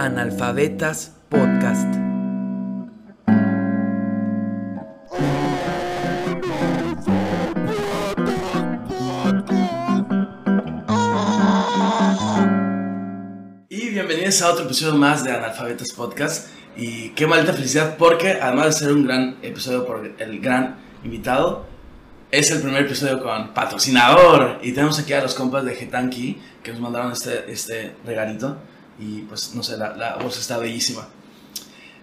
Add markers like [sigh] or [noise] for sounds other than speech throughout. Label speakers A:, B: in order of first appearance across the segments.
A: Analfabetas Podcast. Y bienvenidos a otro episodio más de Analfabetas Podcast. Y qué maldita felicidad porque además de ser un gran episodio por el gran invitado, es el primer episodio con patrocinador. Y tenemos aquí a los compas de Getanki que nos mandaron este, este regalito. Y pues no sé, la, la voz está bellísima.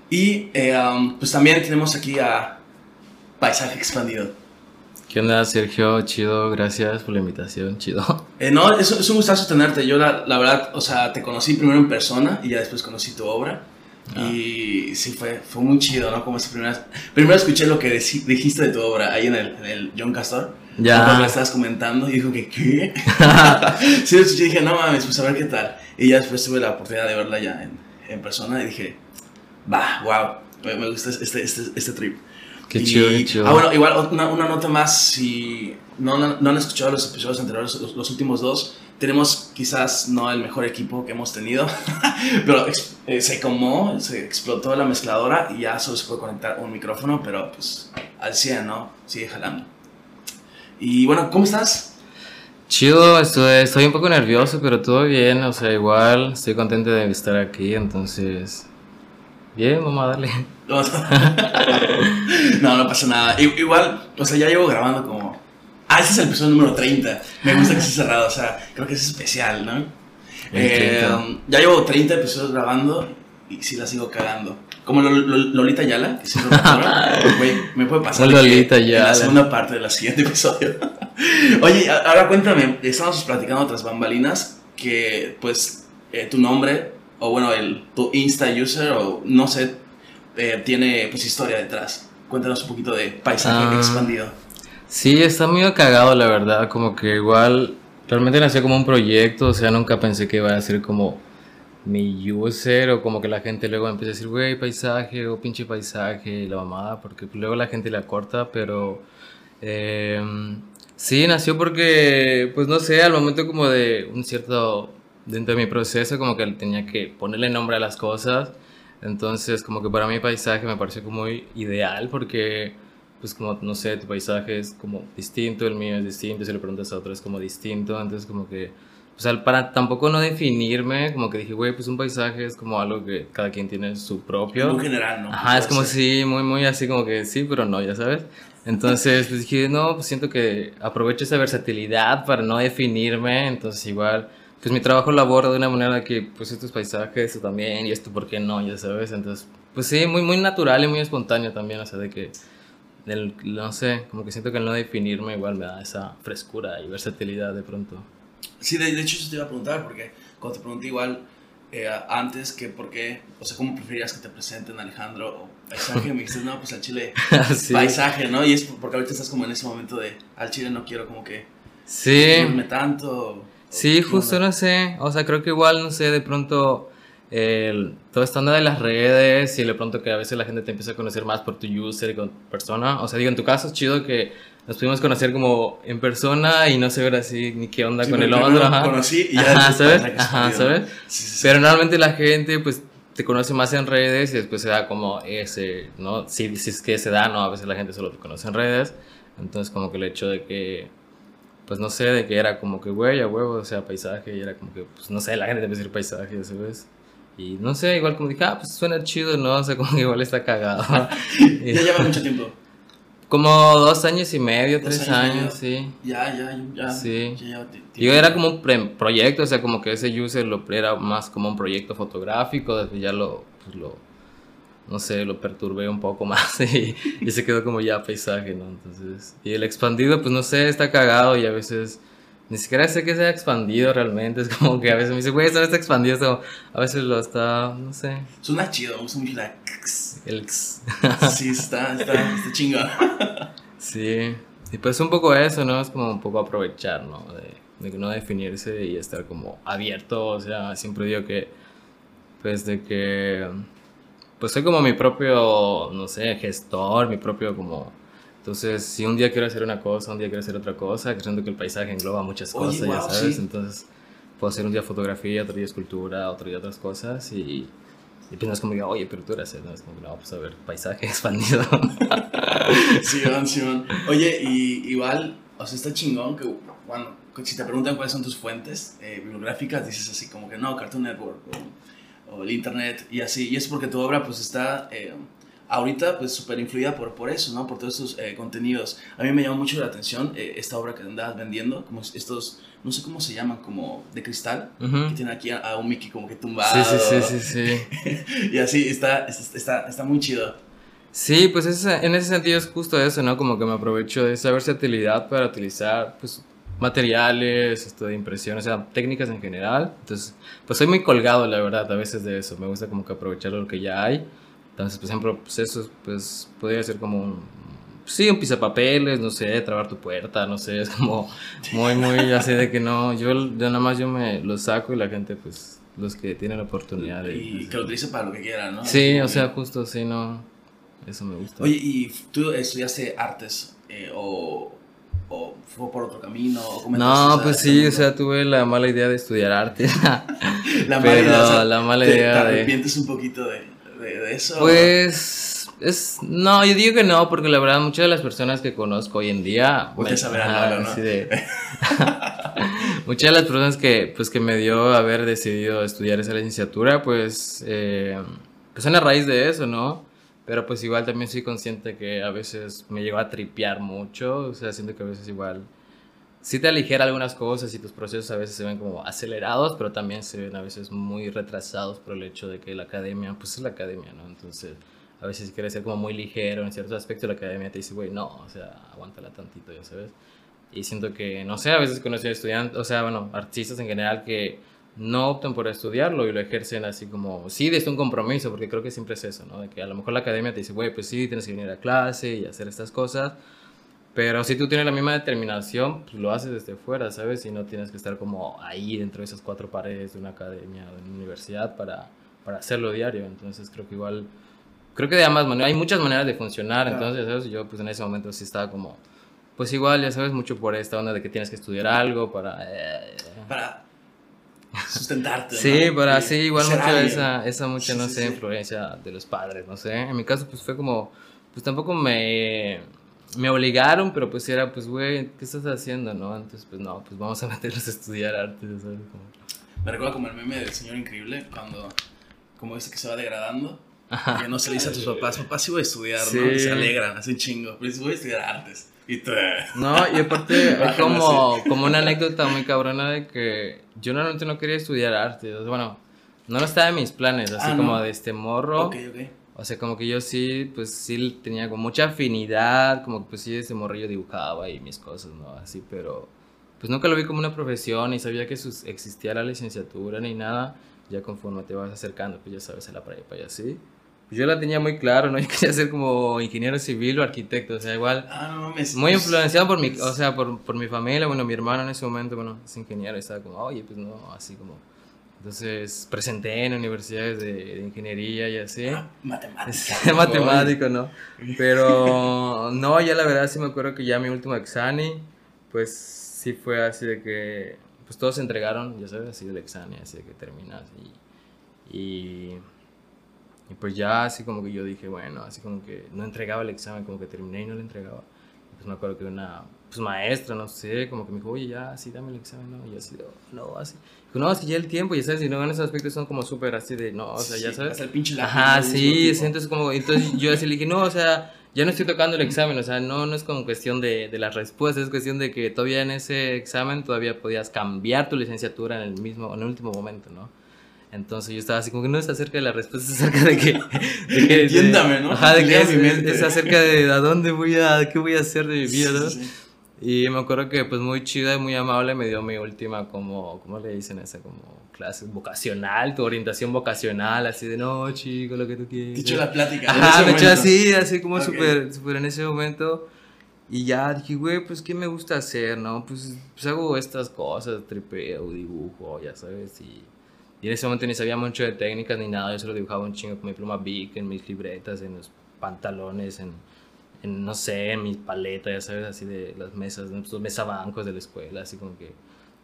A: Y eh, um, pues también tenemos aquí a Paisaje Expandido.
B: ¿Qué onda, Sergio? Chido, gracias por la invitación, chido.
A: Eh, no, es, es un gustazo tenerte. Yo la, la verdad, o sea, te conocí primero en persona y ya después conocí tu obra. Y sí, fue, fue muy chido, ¿no? Como esa primera... Primero escuché lo que dijiste de tu obra ahí en el, en el John Castor.
B: Ya.
A: Cuando la estabas comentando y dijo que, ¿qué? [laughs] sí, lo escuché y dije, no mames, pues a ver qué tal. Y ya después tuve la oportunidad de verla ya en, en persona y dije, va, wow, me, me gusta este, este, este trip.
B: Qué
A: Y-
B: chido, qué chido.
A: Ah, bueno, igual una, una nota más, si no, no, no han escuchado los episodios anteriores, los, los últimos dos, tenemos quizás no el mejor equipo que hemos tenido, [laughs] pero ex- eh, se comó, se explotó la mezcladora y ya solo se puede conectar un micrófono, pero pues al 100, ¿no? Sigue jalando. Y bueno, ¿cómo estás?
B: Chido, estoy, estoy un poco nervioso, pero todo bien, o sea, igual estoy contento de estar aquí, entonces... Bien, vamos a darle. [laughs]
A: No, no, pasa nada. Igual, o sea, ya llevo grabando como... Ah, este es el episodio número 30. Me gusta que esté cerrado, o sea, creo que es especial, ¿no? Eh,
B: 30.
A: ya llevo 30 episodios grabando y sí la sigo cagando. Como Lol- Lol- Lolita Yala, que siempre [laughs] Güey, me puede pasar. En la segunda parte del siguiente episodio. [laughs] Oye, ahora cuéntame, estamos platicando otras bambalinas que, pues, eh, tu nombre, o bueno, el, tu Insta user, o no sé, eh, tiene pues historia detrás. Cuéntanos un poquito de paisaje
B: Ah.
A: expandido.
B: Sí, está muy cagado, la verdad, como que igual... Realmente nació como un proyecto, o sea, nunca pensé que iba a ser como mi user o como que la gente luego empieza a decir, güey, paisaje o pinche paisaje la mamada, porque luego la gente la corta, pero eh, sí, nació porque, pues no sé, al momento como de un cierto, dentro de mi proceso, como que tenía que ponerle nombre a las cosas, entonces como que para mí paisaje me pareció como muy ideal porque pues como, no sé, tu paisaje es como distinto, el mío es distinto, si le preguntas a otro es como distinto, entonces como que, o sea, para tampoco no definirme, como que dije, güey, pues un paisaje es como algo que cada quien tiene su propio.
A: Muy general, ¿no?
B: Ajá, es como
A: Sí.
B: sí, muy, muy así como que sí, pero no, ya sabes. Entonces, pues dije, no, pues siento que aprovecho esa versatilidad para no definirme, entonces igual, pues mi trabajo lo abordo de una manera que, pues estos paisajes, esto también, y esto, ¿por qué no? Ya sabes, entonces, pues sí, muy, muy natural y muy espontáneo también, o sea, de que, del, no sé, como que siento que el no definirme igual me da esa frescura y versatilidad de pronto.
A: Sí, de, de hecho eso te iba a preguntar, porque cuando te pregunté igual eh, antes que por qué, o sea, ¿cómo preferías que te presenten Alejandro o paisaje? Me dijiste, no, pues al chile [laughs]
B: sí.
A: paisaje, ¿no? Y es porque ahorita estás como en ese momento de, al chile no quiero como que
B: Sí.
A: tanto. o-
B: Sí, justo
A: no,
B: sé, o sea, creo que igual, no sé, de pronto el, toda esta onda de las redes y de pronto que a veces la gente te empieza a conocer más por tu user y con persona, o sea, digo, en tu caso es chido que nos pudimos conocer como en persona y no saber así ni qué onda
A: Sí,
B: con el otro, ajá.
A: conocí y ya
B: Ajá, ¿sabes? Ajá, ¿sabes?
A: Sí, sí.
B: Pero normalmente la gente, pues, te conoce más en redes y después se da como ese, ¿no? Si, si es que se da, ¿no? A veces la gente solo te conoce en redes. Entonces, como que el hecho de que, pues, no sé, de que era como que, güey, a huevo, o sea, paisaje, y era como que, pues, no sé, la gente te empieza a decir paisaje, ¿sabes? Y no sé, igual como dije, ah, pues suena chido, ¿no? O sea, como que igual está cagado. [laughs]
A: Ya lleva mucho tiempo.
B: Como dos años y medio,
A: Dos
B: tres
A: años
B: sí.
A: Ya, ya, ya.
B: Sí.
A: Ya
B: Yo era como un proyecto, o sea, como que ese user lo era más como un proyecto fotográfico, después ya lo, pues lo, no sé, lo perturbé un poco [laughs] más y, y se quedó como ya paisaje, ¿no? Entonces, y el expandido, pues no sé, está cagado y a veces ni siquiera sé que sea expandido realmente, [laughs] es como que a veces me dice, güey, esto no está expandido, esto a veces lo está, no sé,
A: Suena chido, me gusta mucho la...
B: el... [laughs]
A: Sí, está, está, está chingón. [laughs]
B: Sí, y pues un poco eso, ¿no? Es como un poco aprovechar, ¿no? De, de no definirse y estar como abierto, o sea, siempre digo que, pues de que, pues soy como mi propio, no sé, gestor, mi propio como... Entonces, si un día quiero hacer una cosa, un día quiero hacer otra cosa, creyendo que el paisaje engloba muchas
A: Oye,
B: cosas, ya
A: wow,
B: sabes,
A: sí.
B: entonces, puedo hacer un día fotografía, otro día escultura, otro día otras cosas y, y pues no es como que, oye, pero tú eres, ¿no? Es como que, no, pues a ver, paisaje [laughs] expandido.
A: sí, Simón. Oye, y igual, o sea, está chingón que, bueno, si te preguntan cuáles son tus fuentes eh, bibliográficas, dices así como que no, Cartoon Network o, o, el Internet y así. Y es porque tu obra pues está... Eh, ahorita pues súper influida por, por eso, ¿no? Por todos estos eh, contenidos. A mí me llamó mucho la atención eh, esta obra que andabas vendiendo, como estos, no sé cómo se llaman, como de cristal, que tiene aquí a, un Mickey como que tumbado.
B: Sí, sí, sí, sí,
A: sí. [laughs] y así, está, está, está muy chido.
B: Sí, pues en ese sentido es justo eso, ¿no? Como que me aprovecho de esa versatilidad para utilizar, pues, materiales, esto de impresión, o sea, técnicas en general. Entonces, pues soy muy colgado, la verdad, a veces de eso. Me gusta como que aprovechar lo que ya hay entonces, por ejemplo, pues eso pues, podría ser como un, sí, un pisapapeles, no sé, trabar tu puerta, no sé, [laughs] es como muy, muy así de que no, yo, yo nada más yo me lo saco y la gente, pues, los que tienen la oportunidad de...
A: Y que lo utilice para lo que quieran, ¿no?
B: Sí, o sea, justo, sí, no, eso me gusta.
A: Oye, ¿y tú estudiaste artes eh, o, o fue por otro camino? O
B: no, pues sí, o sea, tuve la mala idea de estudiar arte. [laughs] [laughs] la mala idea, la mala idea
A: te, te arrepientes un poquito de de, eso?
B: Pues es no, yo digo que no, porque la verdad muchas de las personas que conozco hoy en día,
A: me, saber ¿no? [laughs]
B: muchas de las personas que pues que me dio haber decidido estudiar esa licenciatura, pues eh, pues son a raíz de eso, ¿no? Pero pues igual también soy consciente que a veces me llegó a tripear mucho, o sea, siento que a veces igual sí te aligera algunas cosas y tus procesos a veces se ven como acelerados, pero también se ven a veces muy retrasados por el hecho de que la academia, pues es la academia, ¿no? Entonces, a veces quieres ser como muy ligero en ciertos aspectos, la academia te dice, güey, no, o sea, aguántala tantito, ya sabes. Y siento que, no sé, a veces conocí a estudiantes, o sea, bueno, artistas en general que no optan por estudiarlo y lo ejercen así como, sí, desde un compromiso, porque creo que siempre es eso, ¿no? De que a lo mejor la academia te dice, güey, pues sí, tienes que venir a clase y hacer estas cosas, pero si tú tienes la misma determinación, pues lo haces desde fuera, ¿sabes? Y no tienes que estar como ahí dentro de esas cuatro paredes de una academia o de una universidad para, para hacerlo diario. Entonces creo que igual, creo que de ambas maneras, hay muchas maneras de funcionar. Entonces, ¿sabes? Yo pues en ese momento sí estaba como, pues igual, ya sabes, mucho por esta onda de que tienes que estudiar algo para...
A: Eh, para sustentarte.
B: sí, para sí, igual mucho esa, esa mucha, no sé, influencia de los padres, no sé. En mi caso pues fue como, pues tampoco me me obligaron, pero pues era, pues, güey, ¿qué estás haciendo, no? Entonces, pues, no, pues vamos a meterlos a estudiar arte, ¿sabes?
A: Me recuerda como el meme del señor increíble, cuando, como dice que se va degradando, Ajá. que no se le dice a tus papás, papá, sí voy a estudiar, ¿no? Y se alegran, hacen chingo, pues voy a estudiar artes. Y tú...
B: No, y aparte, [laughs] es como, como una anécdota muy cabrona de que yo normalmente no quería estudiar arte, bueno, no estaba en mis planes, así ah, como de este morro.
A: Ok, ok
B: o sea, como que yo sí, pues sí tenía como mucha afinidad, como que pues sí, ese morrillo dibujaba y mis cosas, ¿no? Así, pero pues nunca lo vi como una profesión y sabía que existía la licenciatura ni nada. Ya conforme te vas acercando, pues ya sabes, a la prepa y así. Pues yo la tenía muy claro, ¿no? [laughs] Yo quería ser como ingeniero civil o arquitecto, o sea, igual.
A: Ah, no mames.
B: Muy influenciado por mi, o sea, por, por mi familia, bueno, mi hermano en ese momento, bueno, es ingeniero y estaba como, oye, pues no, así como entonces presenté en universidades de, ingeniería y así.
A: Ah, matemático. [laughs]
B: matemático, ¿no? Pero no, ya la verdad sí me acuerdo que ya mi último examen, pues sí fue así de que, pues todos se entregaron, ya sabes, así el examen, así de que terminas y, y, y, pues ya así como que yo dije, bueno, así como que no entregaba el examen, como que terminé y no lo entregaba. Pues me acuerdo que una pues maestra, no sé, como que me dijo, oye, ya, sí, dame el examen, ¿no? Y yo así, no, así. Dijo, no, así ya el tiempo, ya sabes, y no, en esos aspectos son como súper así de, no, o sea, ya sabes.
A: El pinche
B: Ajá, sí, entonces como, entonces yo así le dije, no, o sea, ya no estoy tocando el examen, o sea, no, no es como cuestión de, de las respuestas, es cuestión de que todavía en ese examen todavía podías cambiar tu licenciatura en el mismo, en el último momento, ¿no? Entonces yo estaba así como que no es acerca de la respuesta, es acerca de que...
A: De que [laughs] Entiéndame, ¿no?
B: Ajá, de que es, es, acerca de a dónde voy a, qué voy a hacer de mi vida, ¿no? Sí, sí. Y me acuerdo que pues muy chida y muy amable me dio mi última como, ¿cómo le dicen esa? Como clase vocacional, tu orientación vocacional, así de no, chico, lo que tú quieres.
A: Te echó la plática.
B: Ajá, me echó así, así como súper, súper en ese momento. Y ya dije, güey, pues ¿qué me gusta hacer, no? Pues, pues hago estas cosas, tripeo, dibujo, ya sabes, y... Y en ese momento ni sabía mucho de técnicas ni nada, yo solo dibujaba un chingo con mi pluma Bic, en mis libretas, en los pantalones, en en, no sé, en mi paleta, ya sabes, así de las mesas, los mesabancos de la escuela, así como que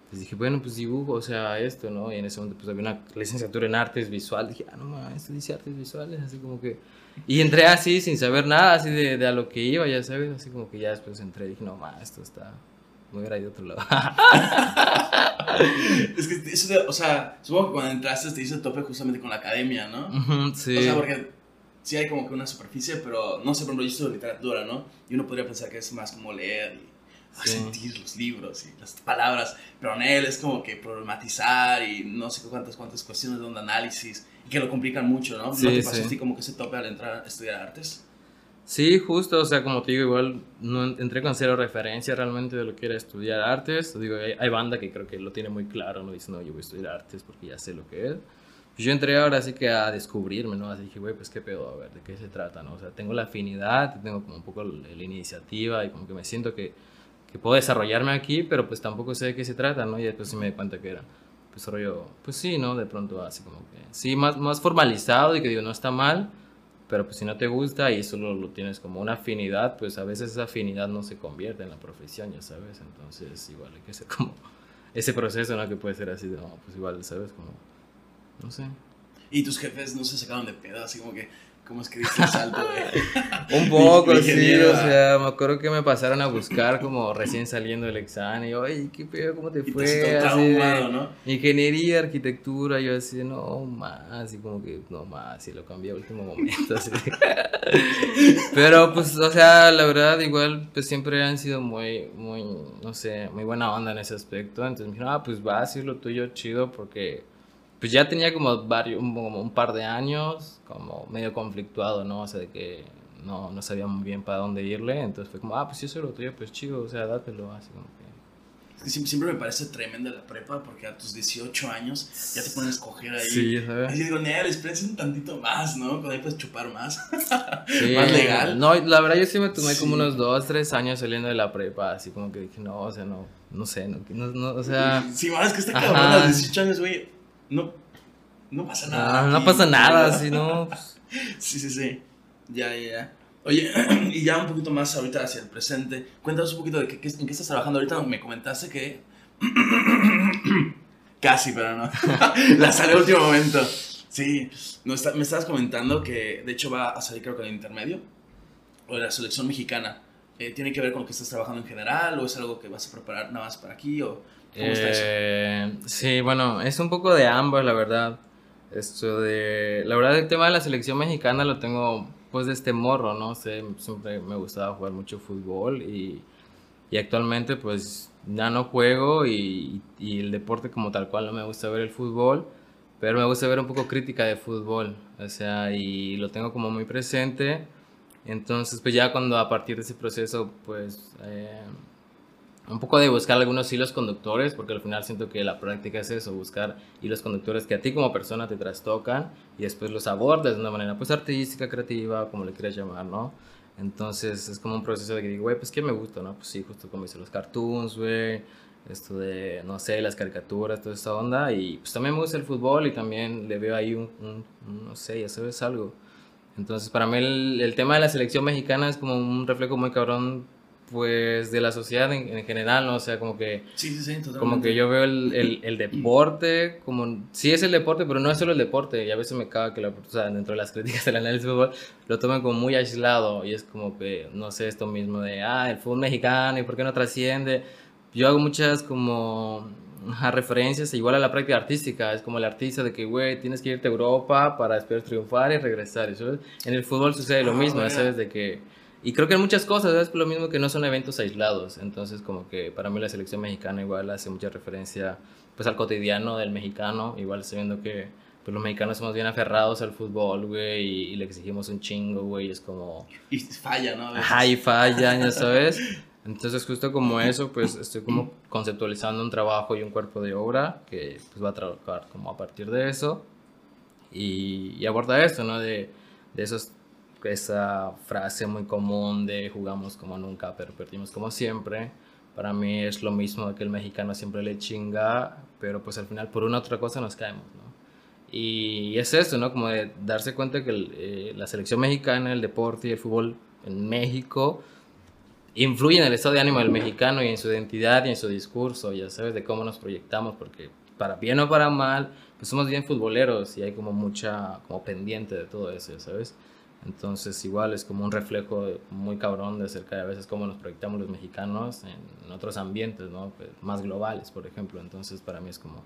B: Pues dije, bueno, pues dibujo, o sea, esto, ¿no? Y en ese momento pues había una licenciatura en artes visual. Dije, ah, no mames, esto dice artes visuales, así como que... Y entré así, sin saber nada, así de, de a lo que iba, ya sabes, así como que ya después entré y dije, no, mames, esto está... Me hubiera ido a otro lado. [laughs]
A: es que eso, o sea, supongo que cuando entraste te hizo tope justamente con la academia, ¿no?
B: Sí.
A: O sea, porque sí hay como que una superficie, pero no sé, por ejemplo, yo estudio literatura, ¿no? Y uno podría pensar que es más como leer y ah,
B: Sí.
A: sentir los libros y las palabras, pero en él es como que problematizar y no sé cuántas, cuántas cuestiones de un análisis y que lo complican mucho, ¿no?
B: Sí,
A: ¿No te pasó
B: sí.
A: a ti como que ese tope al entrar a estudiar artes?
B: Sí, justo, o sea, como te digo, igual no en- entré con cero referencia realmente de lo que era estudiar artes. Digo, hay, hay banda que creo que lo tiene muy claro, ¿no? Dice, no, yo voy a estudiar artes porque ya sé lo que es. Yo entré ahora así que a descubrirme, ¿no? Así dije, güey, pues qué pedo, a ver, ¿de qué se trata, no? O sea, tengo la afinidad, tengo como un poco la iniciativa y como que me siento que, que puedo desarrollarme aquí, pero pues tampoco sé de qué se trata, ¿no? Y después sí me di cuenta que era, pues rollo, pues sí, ¿no? De pronto así como que, sí, más, más formalizado y que digo, no está mal, pero pues si no te gusta y solo lo tienes como una afinidad, pues a veces esa afinidad no se convierte en la profesión, ya sabes. Entonces igual hay que hacer como ese proceso, ¿no? Que puede ser así de, no, pues igual, ¿sabes? Como, no sé.
A: Y tus jefes no se sacaron de pedo, así como que, ¿cómo es que diste el salto de...? [laughs]
B: Un poco,
A: Mi- mi
B: sí, o sea, me acuerdo que me pasaron a buscar como recién saliendo del examen y yo, oye, ¿qué pedo? ¿Cómo te
A: Y te
B: fue? Así
A: traumado, ¿no?
B: Ingeniería, arquitectura, yo así, no más, y como que no más, y lo cambié a último momento, así. [laughs] Pero pues, o sea, la verdad, igual, pues siempre han sido muy, muy, no sé, muy buena onda en ese aspecto. Entonces me dijeron, ah, pues va a ser lo tuyo chido, porque pues ya tenía como varios, un, como un par de años, como medio conflictuado, ¿no? O sea, de que no, no sabía muy bien para dónde irle. Entonces fue como, ah, pues si eso es lo tuyo, pues chido, o sea, dátelo, así como que.
A: Es que siempre, me parece tremenda la prepa porque a tus 18 años ya te ponen a escoger ahí.
B: Sí,
A: Y
B: ¿sabes?
A: yo digo, Nel, espérense un tantito más, ¿no? Cuando ahí puedes chupar más.
B: Sí, [laughs]
A: Más legal.
B: No, la verdad yo sí me tomé como
A: Sí.
B: unos dos, tres años saliendo de la prepa, así como que dije, no, o sea, no, no sé, no, no, no, o sea,
A: Sí, bueno, es que
B: Ajá.
A: cabrón a los 18 años, güey. No, no pasa nada.
B: ah, no pasa nada, [laughs] así, ¿no? Pues,
A: Sí, sí, sí. Ya, ya, ya. Oye, [clears throat] y ya un poquito más ahorita hacia el presente. Cuéntanos un poquito de qué, qué- en qué estás trabajando ahorita. Me comentaste que. [clears throat] Casi, pero no. [laughs] La salió al último momento. Sí, no está- me estabas comentando que de hecho va a salir, creo que en el intermedio. O la selección mexicana. Eh, ¿Tiene que ver con lo que estás trabajando en general? ¿O es algo que vas a preparar nada más para aquí? ¿O cómo está eso?
B: eh, sí, bueno, es un poco de ambos, la verdad. Esto de, la verdad, el tema de la selección mexicana lo tengo pues de este morro, ¿no? sé, siempre me gustaba jugar mucho fútbol y, y actualmente pues ya no juego y, y el deporte como tal cual no me gusta ver el fútbol, pero me gusta ver un poco crítica de fútbol, o sea, y lo tengo como muy presente. Entonces, pues ya cuando a partir de ese proceso, pues eh, un poco de buscar algunos hilos conductores, porque al final siento que la práctica es eso, buscar hilos conductores que a ti como persona te trastocan y después los abordas de una manera pues artística, creativa, como le quieras llamar, ¿no? Entonces es como un proceso de que digo, güey, pues ¿qué me gusta, no? Pues sí, justo como dice los cartoons, güey, esto de, no sé, las caricaturas, toda esta onda, y pues también me gusta el fútbol y también le veo ahí un- un, no sé, ya sabes algo. Entonces para mí el, el tema de la selección mexicana es como un reflejo muy cabrón, pues de la sociedad en, en general, ¿no? O sea, como que
A: Sí, sí, sí, totalmente.
B: como que yo veo el, el, el deporte como... Sí es el deporte, pero no es solo el deporte. Y a veces me caga que la, o sea, dentro de las críticas del análisis de fútbol lo tomen como muy aislado. Y es como que, no sé, esto mismo de, ah, el fútbol mexicano y por qué no trasciende. Yo hago muchas como referencias igual a la práctica artística. Es como el artista de que, güey, tienes que irte a Europa para después triunfar y regresar. ¿sabes? En el fútbol sucede lo
A: Ah,
B: mismo. ¿sabes? De que... Y creo que en muchas cosas es lo mismo que no son eventos aislados. Entonces, como que para mí la selección mexicana igual hace mucha referencia pues al cotidiano del mexicano. Igual sabiendo que pues, los mexicanos somos bien aferrados al fútbol, güey, y, y le exigimos un chingo, güey. Es como...
A: Y falla, ¿no?
B: Ajá, y fallan, ya [laughs] sabes. Entonces, justo como eso, pues estoy como conceptualizando un trabajo y un cuerpo de obra que pues va a trabajar como a partir de eso. Y, y aborda esto, ¿no? De, de esos, esa frase muy común de jugamos como nunca, pero perdimos como siempre. Para mí es lo mismo que el mexicano siempre le chinga, pero pues al final por una u otra cosa nos caemos, ¿no? Y es eso, ¿no? Como de darse cuenta que el, eh, la selección mexicana, el deporte y el fútbol en México influye en el estado de ánimo del mexicano y en su identidad y en su discurso, ya sabes, de cómo nos proyectamos, porque para bien o para mal, pues somos bien futboleros y hay como mucha, como pendiente de todo eso, ya sabes. Entonces igual es como un reflejo muy cabrón de acerca de a veces cómo nos proyectamos los mexicanos en, otros ambientes, ¿no? Pues, más globales, por ejemplo. Entonces para mí es como,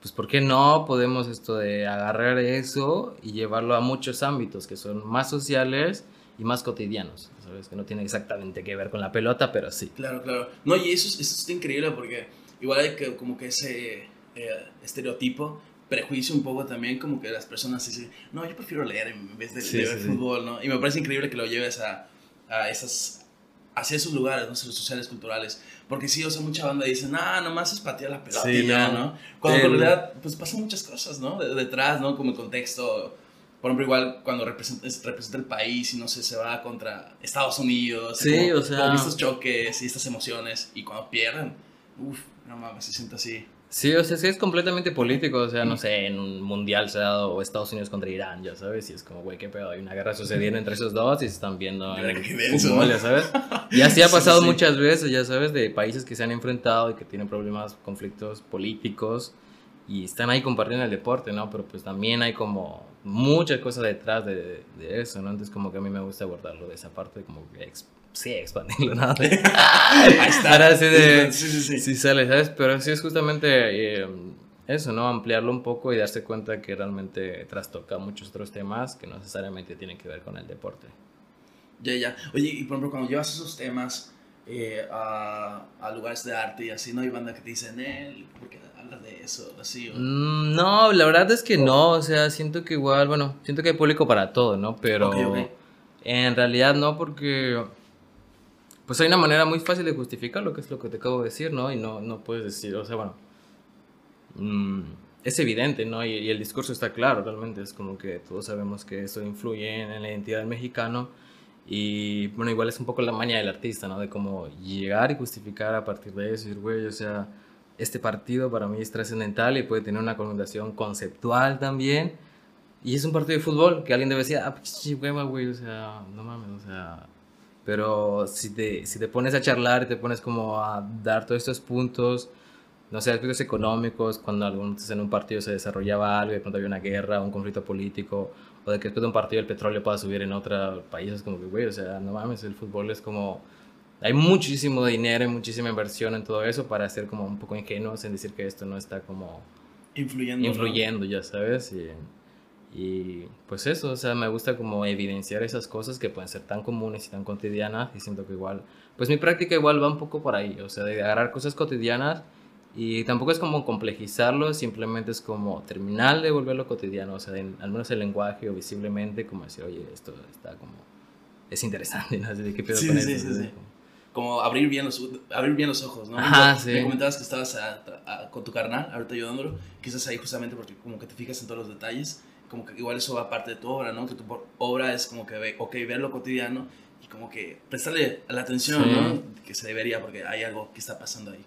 B: pues ¿por qué no podemos esto de agarrar eso y llevarlo a muchos ámbitos que son más sociales y más cotidianos, ¿sabes? Que no tiene exactamente que ver con la pelota, pero sí.
A: Claro, claro. No, y eso, eso está increíble porque igual hay que, como que ese eh, estereotipo prejuicio un poco también, como que las personas dicen, no, yo prefiero leer en vez de, ver fútbol, ¿no? Y me parece increíble que lo lleves a, a esas, hacia esos lugares, ¿no? Los sociales, culturales. Porque sí, o sea, mucha banda dice, ah, nomás es patear la pelota ya, ¿no? Cuando en realidad, pues pasan muchas cosas, ¿no? detrás, ¿no? Como el contexto. Por ejemplo, igual cuando representa, representa el país y no sé, se va contra Estados Unidos.
B: Sí, o sea.
A: estos choques y estas emociones. Y cuando pierden, uff, no mames, se siente así.
B: Sí, o sea, sí es completamente político, o sea, no sé, en un mundial se ha dado Estados Unidos contra Irán, ya sabes, y es como, güey, qué pedo, hay una guerra sucediendo entre esos dos y se están viendo en fútbol, ya sabes. Y así [laughs] ha pasado muchas veces, ya sabes, de países que se han enfrentado y que tienen problemas, conflictos políticos y están ahí compartiendo el deporte, ¿no? Pero pues también hay como muchas cosas detrás de, de eso, ¿no? Entonces como que a mí me gusta abordarlo de esa parte, como que sí, expandirlo, ¿no? [laughs] Ahí está. Ahora sí de, sí, sí, sí. sí sale, ¿sabes? Pero sí es justamente eh, eso, ¿no? Ampliarlo un poco y darse cuenta que realmente trastoca muchos otros temas que no necesariamente tienen que ver con el deporte.
A: Ya, ya. Oye, y por ejemplo, cuando llevas esos temas eh, a, a, lugares de arte y así, ¿no? Hay banda que te dicen, él, ¿por qué hablas de eso? Así,
B: mm, no, la verdad es que no, o sea, siento que igual, bueno, siento que hay público para todo, ¿no? Pero en realidad no, porque pues hay una manera muy fácil de justificar lo que es lo que te acabo de decir, ¿no? Y no, no puedes decir, o sea, bueno, mm, es evidente, ¿no? Y, el discurso está claro, realmente es como que todos sabemos que eso influye en, la identidad del mexicano y, bueno, igual es un poco la maña del artista, ¿no? De cómo llegar y justificar a partir de eso, decir, güey, o sea, este partido para mí es trascendental y puede tener una connotación conceptual también. Y es un partido de fútbol que alguien debe decir, ah, pues, güey, o sea, no mames, o sea, pero si te, si te pones a charlar y te pones como a dar todos estos puntos, no sé, aspectos económicos, cuando algunos en un partido se desarrollaba algo, de pronto había una guerra, un conflicto político, o de que después de un partido el petróleo pueda subir en otro país, es como que, güey, o sea, no mames, el fútbol es como... Hay muchísimo dinero y muchísima inversión en todo eso para ser como un poco ingenuos en decir que esto no está como...
A: Influyendo.
B: Influyendo, ya sabes. Y, y pues eso, o sea, me gusta como evidenciar esas cosas que pueden ser tan comunes y tan cotidianas y siento que igual, pues mi práctica igual va un poco por ahí, o sea, de agarrar cosas cotidianas y tampoco es como complejizarlo, simplemente es como terminar de volverlo cotidiano, o sea, al menos el lenguaje o visiblemente como decir, oye, esto está como, es interesante, [laughs] ¿no? ¿De qué pedo con sí,
A: Sí, sí, como abrir bien los, abrir bien los ojos, ¿no?
B: Ajá, sí.
A: Me comentabas que estabas con tu carnal, ahorita ayudándolo, que estás ahí justamente porque como que te fijas en todos los detalles como que igual eso va parte de tu obra, ¿no? Que tu obra es como que, ok, ver lo cotidiano y como que prestarle la atención, ¿no? Que se debería porque hay algo que está pasando ahí.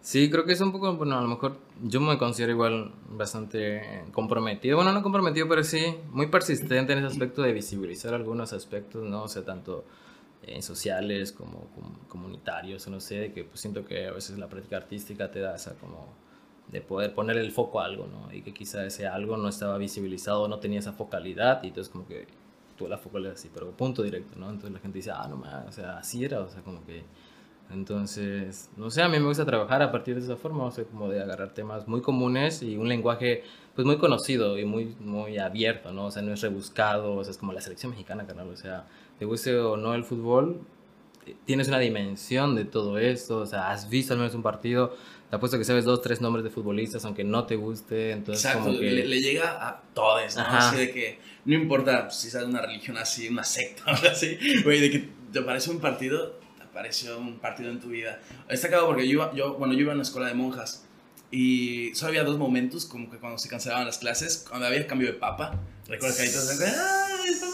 B: Sí, creo que es un poco, bueno, a lo mejor yo me considero igual bastante comprometido, bueno, no comprometido, pero sí muy persistente en ese aspecto de visibilizar algunos aspectos, ¿no? O sea, tanto en sociales como, como comunitarios, no sé, que pues siento que a veces la práctica artística te da esa como de poder poner el foco a algo, ¿no? Y que quizá ese algo no estaba visibilizado, no tenía esa focalidad, y entonces como que tú la focalidad así, pero punto directo, ¿no? Entonces la gente dice, ah, no o sea, así era, o sea, como que... Entonces, no sé, a mí me gusta trabajar a partir de esa forma, o sea, como de agarrar temas muy comunes y un lenguaje pues muy conocido y muy, muy abierto, ¿no? O sea, no es rebuscado, o sea, es como la selección mexicana, canal, o sea, te guste o no el fútbol, tienes una dimensión de todo esto, o sea, has visto al menos un partido, te apuesto que sabes dos, tres nombres de futbolistas, aunque no te guste, entonces
A: Exacto,
B: como que...
A: le, llega a todos, ¿no? Así de que, no importa si sabes una religión así, una secta [laughs] o así, güey, de que te parece un partido, te apareció un partido en tu vida. Está acabado porque yo, yo, bueno, yo iba a una escuela de monjas, y solo había dos momentos, como que cuando se cancelaban las clases, cuando había cambio de papa. Recuerdo que ahí todos ¡ay, Papa Francisco!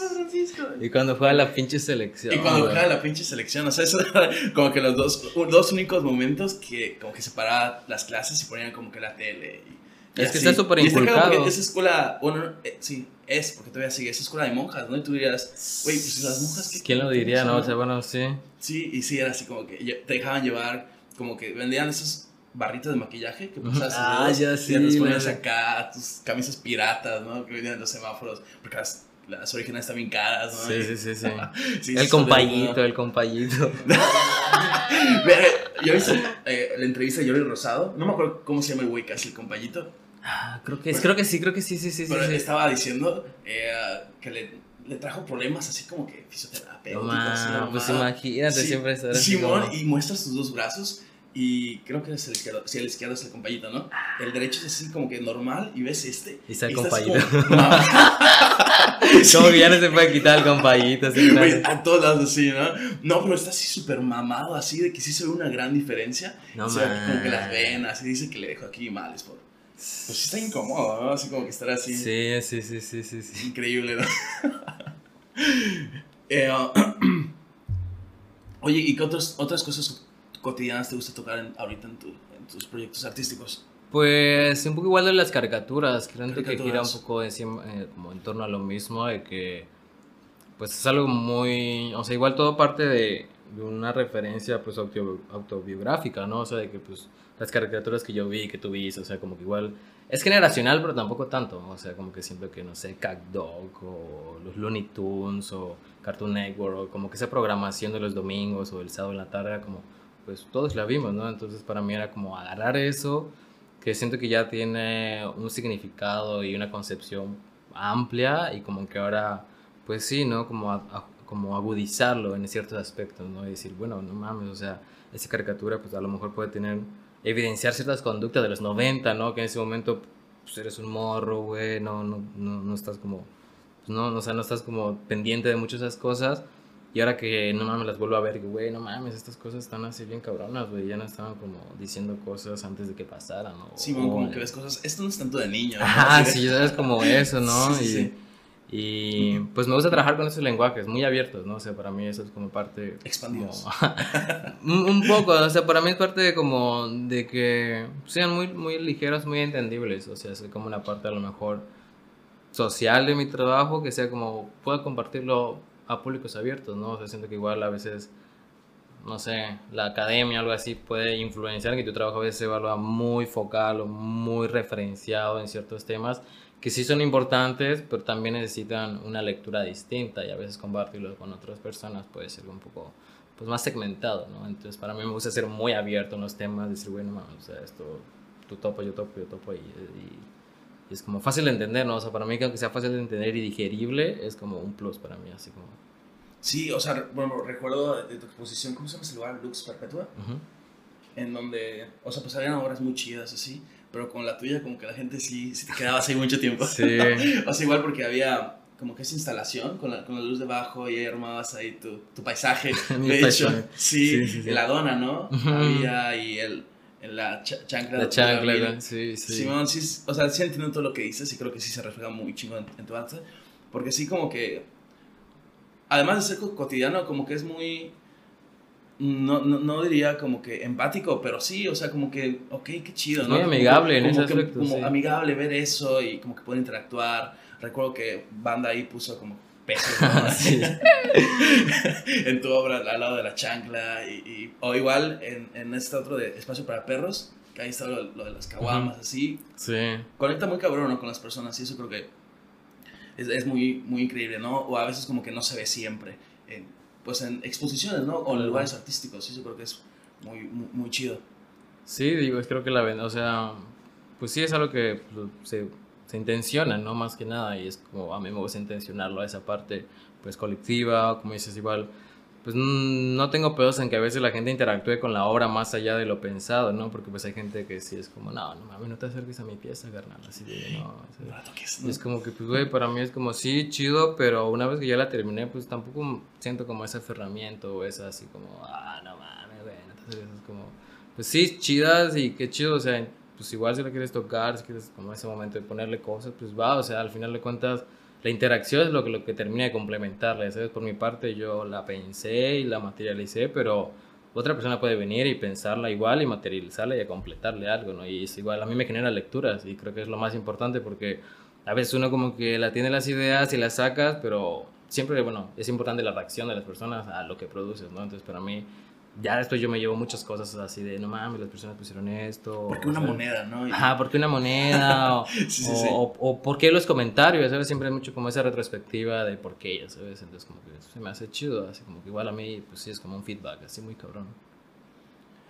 B: Y cuando juega la pinche selección.
A: Y cuando juega la pinche selección, o sea, eso como que los dos, dos únicos momentos que como que separaban las clases y ponían como que la tele.
B: Es
A: Y
B: que
A: así.
B: está súper
A: Y está porque
B: inculcado.
A: Esa escuela, bueno, eh, sí, es, porque todavía sigue, esa escuela de monjas, ¿no? Y tú dirías, güey, pues las monjas, ¿qué
B: ¿Quién lo diría, no? O sea, bueno, sí.
A: Sí, y sí, era así como que te dejaban llevar, como que vendían esos barritos de maquillaje que pasabas tus
B: Ah, ya
A: y
B: sí,
A: te los ponías acá, tus camisas piratas, ¿no? Que vendían en los semáforos, porque las, las originales están bien caras, ¿no?
B: Sí, sí, sí, sí. [laughs]
A: sí,
B: El compayito,
A: ¿no?
B: el compayito. [laughs]
A: Yo hice eh, la entrevista de Jordi Rosado, no me acuerdo cómo se llama el güey casi, el compayito,
B: Ah, creo que, creo que sí, creo que sí, sí, sí,
A: pero
B: sí.
A: estaba diciendo eh, que le, le trajo problemas así como que
B: No
A: la
B: pues imagínate, siempre estar así
A: Simón,
B: como-
A: y muestras tus dos brazos y creo que es el izquierdo. Sí, el izquierdo es el compayito, ¿no? El derecho es así como que normal y ves este.
B: Y está el
A: estás
B: compayito.
A: como- [laughs] [laughs]
B: Como que ya no se puede quitar el compayito, así,
A: a todos lados así, ¿no? No, pero está así súper mamado, así de que sí se ve una gran diferencia.
B: No
A: se ve como que las venas y dice que le dejó aquí males, por. Pues sí está incómodo, ¿no? Así como que estar así.
B: Sí, sí, sí, sí, sí, sí.
A: Increíble, ¿no? [laughs] Eh, [clears throat] oye, ¿y qué otras, otras cosas cotidianas te gusta tocar en- ahorita en, tu- en tus proyectos artísticos?
B: Pues un poco igual de las caricaturas, creo que gira un poco encima, eh, como en torno a lo mismo, de que pues es algo muy, o sea, igual todo parte de, de una referencia pues auto- autobiográfica, ¿no? O sea, de que pues las caricaturas que yo vi, que tú viste, o sea, como que igual es generacional, pero tampoco tanto, o sea, como que siento que, no sé, CatDog o los Looney Tunes o Cartoon Network, o como que esa programación de los domingos o el sábado en la tarde, como, pues todos la vimos, ¿no? Entonces para mí era como agarrar eso que siento que ya tiene un significado y una concepción amplia y como que ahora, pues sí, ¿no? Como, a- a- como agudizarlo en ciertos aspectos, ¿no? Y decir, bueno, no mames, o sea, esa caricatura pues a lo mejor puede tener, evidenciar ciertas conductas de los 90, ¿no? Que en ese momento pues eres un morro, güey, no, no, no, no estás como, pues, no, o sea, no estás como pendiente de muchas de esas cosas. Y ahora que no mames, las vuelvo a ver, güey, no mames, estas cosas están así bien cabronas, güey. Ya no estaban como diciendo cosas antes de que pasaran, ¿no?
A: Simón, como que ves cosas. Esto no es tanto de niño. ¿no?
B: Ajá, sí, sabes como eso, ¿no? [laughs]
A: Sí, sí,
B: y,
A: sí.
B: y, pues me gusta trabajar con esos lenguajes muy abiertos, ¿no? O sea, para mí eso es como parte...
A: Expandidos.
B: como- [laughs] un poco, o sea, para mí es parte de como de que sean muy, muy ligeros, muy entendibles, o sea, es como una parte a lo mejor social de mi trabajo, que sea como, pueda compartirlo a públicos abiertos, ¿no? O sea, siento que igual a veces, no sé, la academia o algo así puede influenciar que tu trabajo a veces se evalúa muy focal o muy referenciado en ciertos temas que sí son importantes, pero también necesitan una lectura distinta y a veces compartirlo con otras personas puede ser un poco pues más segmentado, ¿no? Entonces para mí me gusta ser muy abierto en los temas, decir, bueno, mames, o sea, esto, tú topo, yo topo, yo topo y- y es como fácil de entender, ¿no? O sea, para mí que aunque sea fácil de entender y digerible, es como un plus para mí, así como...
A: Sí, o sea, bueno, recuerdo de tu exposición, ¿cómo se llama ese lugar? Lux Perpetua. En donde, o sea, pues habían obras muy chidas así, pero con la tuya, como que la gente sí, sí te quedabas ahí mucho tiempo.
B: Sí. [laughs]
A: O sea, igual porque había como que esa instalación con la, con la luz debajo y ahí armabas ahí tu, tu paisaje. [laughs] De hecho, sí,
B: Sí, sí, sí.
A: la dona, ¿no? Había y el, en la cha- chancla.
B: La
A: de
B: chancla, güey, sí, sí.
A: Simón, sí, o sea, sí entiendo todo lo que dices y creo que sí se refleja muy chingo en, en tu arte. Porque sí, como que. Además de ser co- cotidiano, como que es muy. No, no, no diría como que empático, pero sí, o sea, como que, ok, qué chido, ¿no?
B: muy
A: Como-
B: amigable en
A: como
B: ese
A: que-
B: aspecto,
A: Como
B: sí.
A: amigable ver eso y como que pueden interactuar. Recuerdo que Banda ahí puso como pesos, ¿no? [laughs]
B: Sí. [laughs]
A: en tu obra al lado de la chancla. Y, y- o igual en, en este otro de Espacio para Perros, que ahí está lo, lo de las caguamas, así
B: Sí.
A: conecta muy cabrón ¿no? con las personas y eso creo que es, es muy, muy increíble, ¿no? O a veces como que no se ve siempre, en, pues en exposiciones, ¿no? O en lugares artísticos, y eso creo que es muy, muy, muy chido.
B: Sí, digo, es creo que la ven, o sea, pues sí es algo que pues, se, se intenciona, ¿no? Más que nada, y es como a mí me gusta intencionarlo a esa parte, pues colectiva, como dices, igual, pues mm, no tengo pedos en que a veces la gente interactúe con la obra más allá de lo pensado, ¿no? Porque pues hay gente que sí es como, no, no mames, no te acerques a mi pieza, carnal, así de, no,
A: No toques, ¿no?
B: es como que, pues, güey, para mí es como, sí, chido, pero una vez que ya la terminé, pues tampoco siento como ese aferramiento o esa así como, ah, no mames, güey, no te acerques", es como, pues sí, chidas y qué chido, o sea, pues igual si la quieres tocar, si quieres como ese momento de ponerle cosas, pues va, o sea, al final de cuentas, la interacción es lo que, lo que termina de complementarla, ¿sabes? Por mi parte yo la pensé y la materialicé, pero otra persona puede venir y pensarla igual y materializarla y a completarle algo, ¿no? Y es igual, a mí me genera lecturas y creo que es lo más importante porque a veces uno como que la tiene las ideas y las sacas, pero siempre, bueno, es importante la reacción de las personas a lo que produces, ¿no? Entonces, para mí, ya después yo me llevo muchas cosas así de, no mames, las personas pusieron esto.
A: Porque una moneda, ¿no?
B: Ajá, porque una moneda, [laughs] o,
A: Sí, sí, sí.
B: o, o por qué los comentarios, ¿sabes? Siempre hay mucho como esa retrospectiva de por qué, ¿sabes? Entonces, como que se me hace chido, así como que igual a mí, pues sí, es como un feedback, así muy cabrón.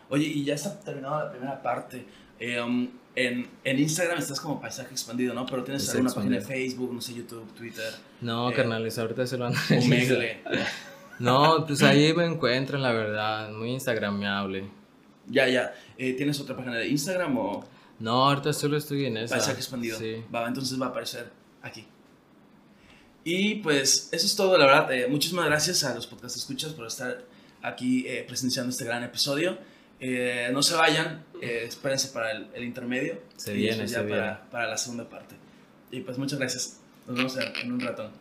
A: Oye, y ya está terminada la primera parte. Eh, um, en, en Instagram estás como paisaje expandido, ¿no? Pero tienes
B: Paisaje
A: alguna página de
B: expandido.
A: Facebook, no sé, YouTube, Twitter,
B: No,
A: Eh,
B: carnales, ahorita se lo han
A: Omegle.
B: No, pues ahí me encuentran, la verdad, muy instagramable.
A: ya, ya. Eh, ¿Tienes otra página de Instagram o
B: No, ahorita solo estoy en esa.
A: paisaje expandido?
B: Sí.
A: Va, entonces va a aparecer aquí. Y pues eso es todo, la verdad. eh, muchísimas gracias a los podcast escuchas por estar aquí eh, presenciando este gran episodio. Eh, no se vayan, eh, espérense para el, el intermedio.
B: Se
A: y
B: viene,
A: ya
B: se viene.
A: para, para la segunda parte. Y pues muchas gracias. Nos vemos en- en un ratón.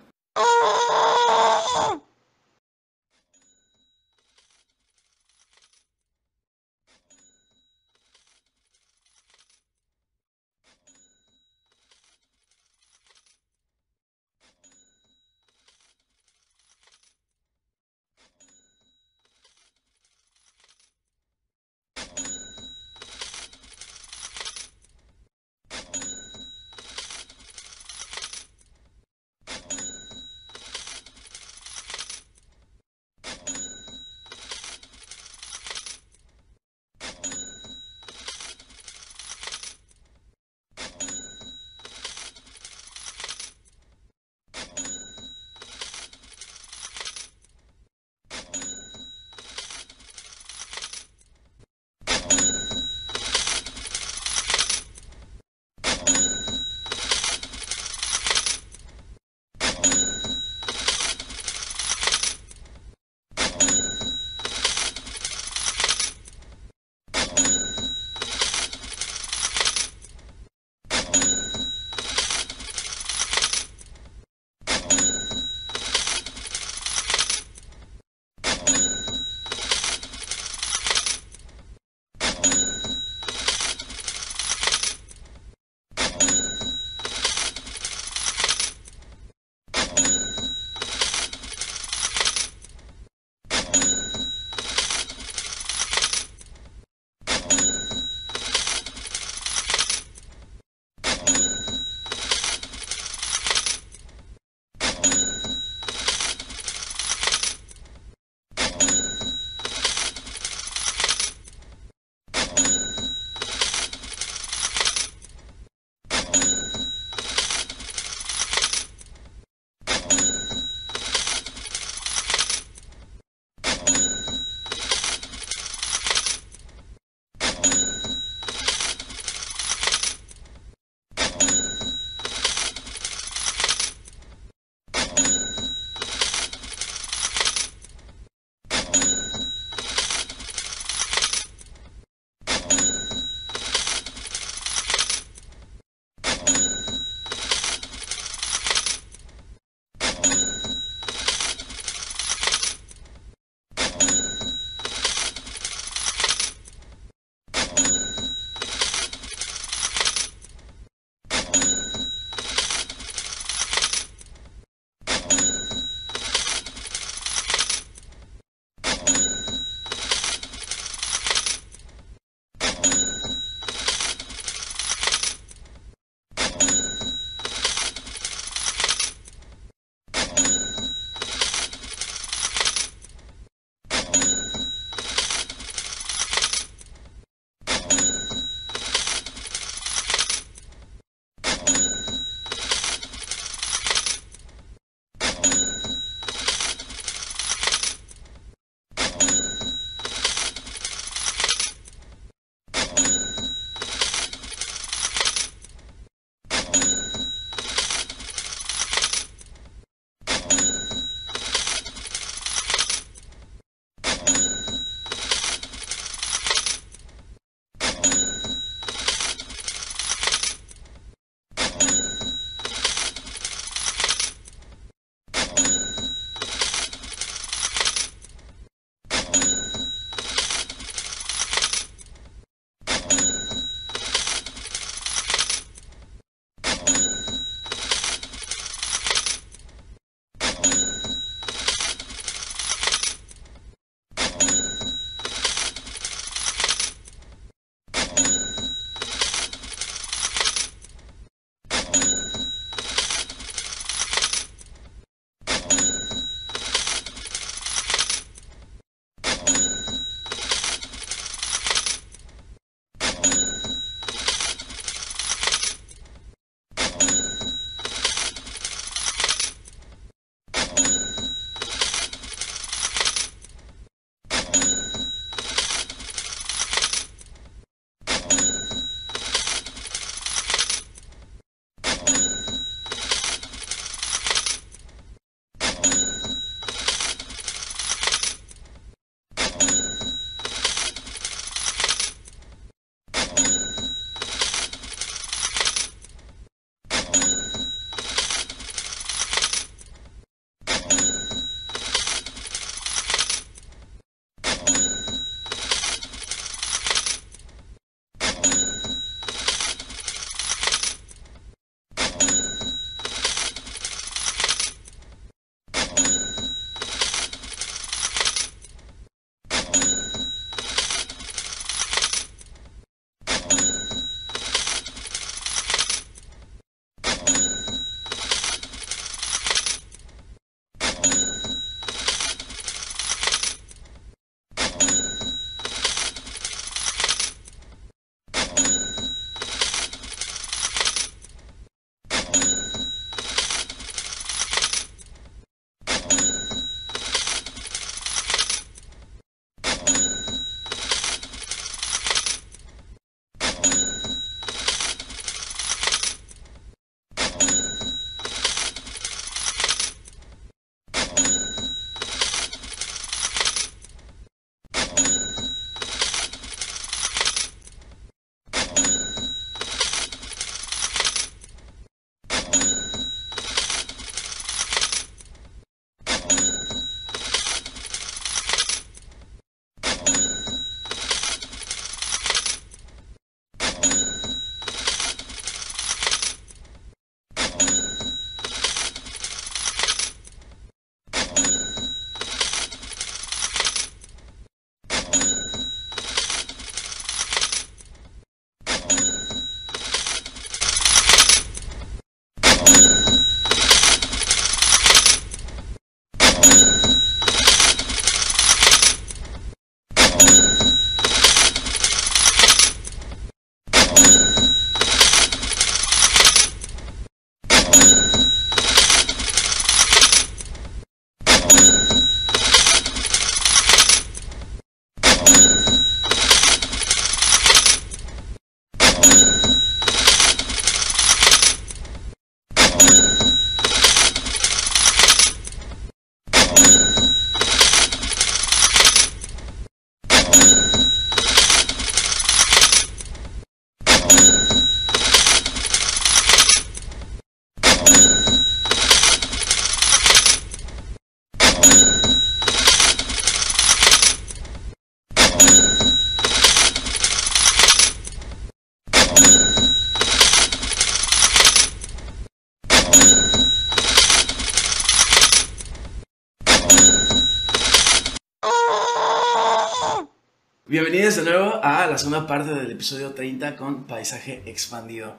A: Bienvenidos de nuevo a la segunda parte del episodio 30 con Paisaje Expandido.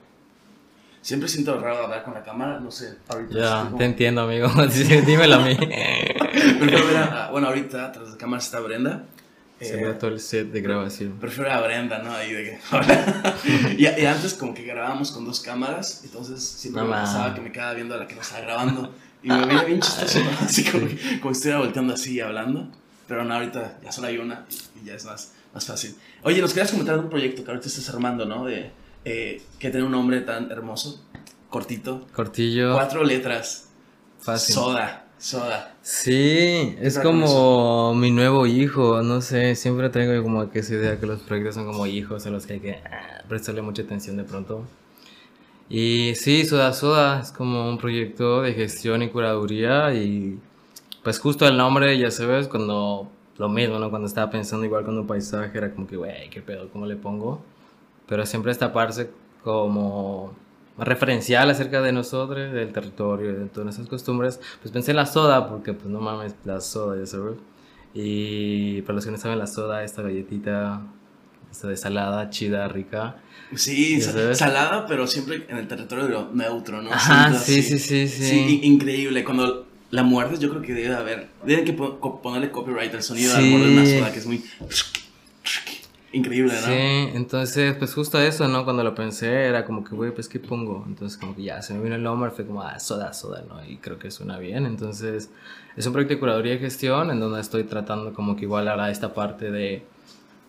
A: Siempre siento raro hablar con la cámara, no sé, ahorita.
B: Ya,
A: como-
B: te entiendo, amigo. [laughs] Dímelo a mí. [laughs]
A: Prefiero ver a- bueno, ahorita tras de cámara está Brenda.
B: Se
A: Eh,
B: ve todo el set de grabación.
A: prefiero a Brenda, ¿no? Ahí de que. [laughs] Y, y antes, como que grabábamos con dos cámaras, entonces siempre
B: No
A: me pasaba que me quedaba viendo a la que nos estaba grabando. Y me veía bien chistoso. Así como, que- como si estuviera volteando así y hablando. Pero no, ahorita ya solo hay una y, y ya es más, más fácil. Oye, nos querías comentar un proyecto que ahorita estás armando, ¿no? De eh, que tiene un nombre tan hermoso, cortito.
B: Cortillo,
A: Cuatro letras.
B: fácil.
A: Soda, soda.
B: Sí, es como mi nuevo hijo, no sé, siempre tengo como que esa idea que los proyectos son como hijos a los que hay que ah, prestarle mucha atención de pronto. Y sí, Soda Soda es como un proyecto de gestión y curaduría y pues justo el nombre, ya sabes, cuando lo mismo, ¿no? Cuando estaba pensando igual con un paisaje era como que, güey, qué pedo, ¿cómo le pongo? Pero siempre esta parte como referencial acerca de nosotros, del territorio, de todas nuestras costumbres, pues pensé en la soda, porque pues no mames, la soda, ya sabes. Y para los que no saben, la soda, esta galletita, esta de salada, chida, rica.
A: Sí,
B: sabes.
A: salada, pero siempre en el territorio de lo neutro, ¿no?
B: Ajá, sí, sí, sí, sí.
A: Sí, in- increíble. Cuando la muerdes, yo creo que debe de haber. Deben que ponerle copyright al sonido al
B: Sí.
A: morder una soda, que es muy. Increíble, ¿no?
B: Sí, entonces, pues justo eso, ¿no? Cuando lo pensé, era como que, güey, pues, ¿qué pongo? Entonces, como que ya, se me vino el nombre, fue como, ah, soda, soda, ¿no? Y creo que suena bien. Entonces, es un proyecto de curaduría y gestión en donde estoy tratando como que igual ahora esta parte de,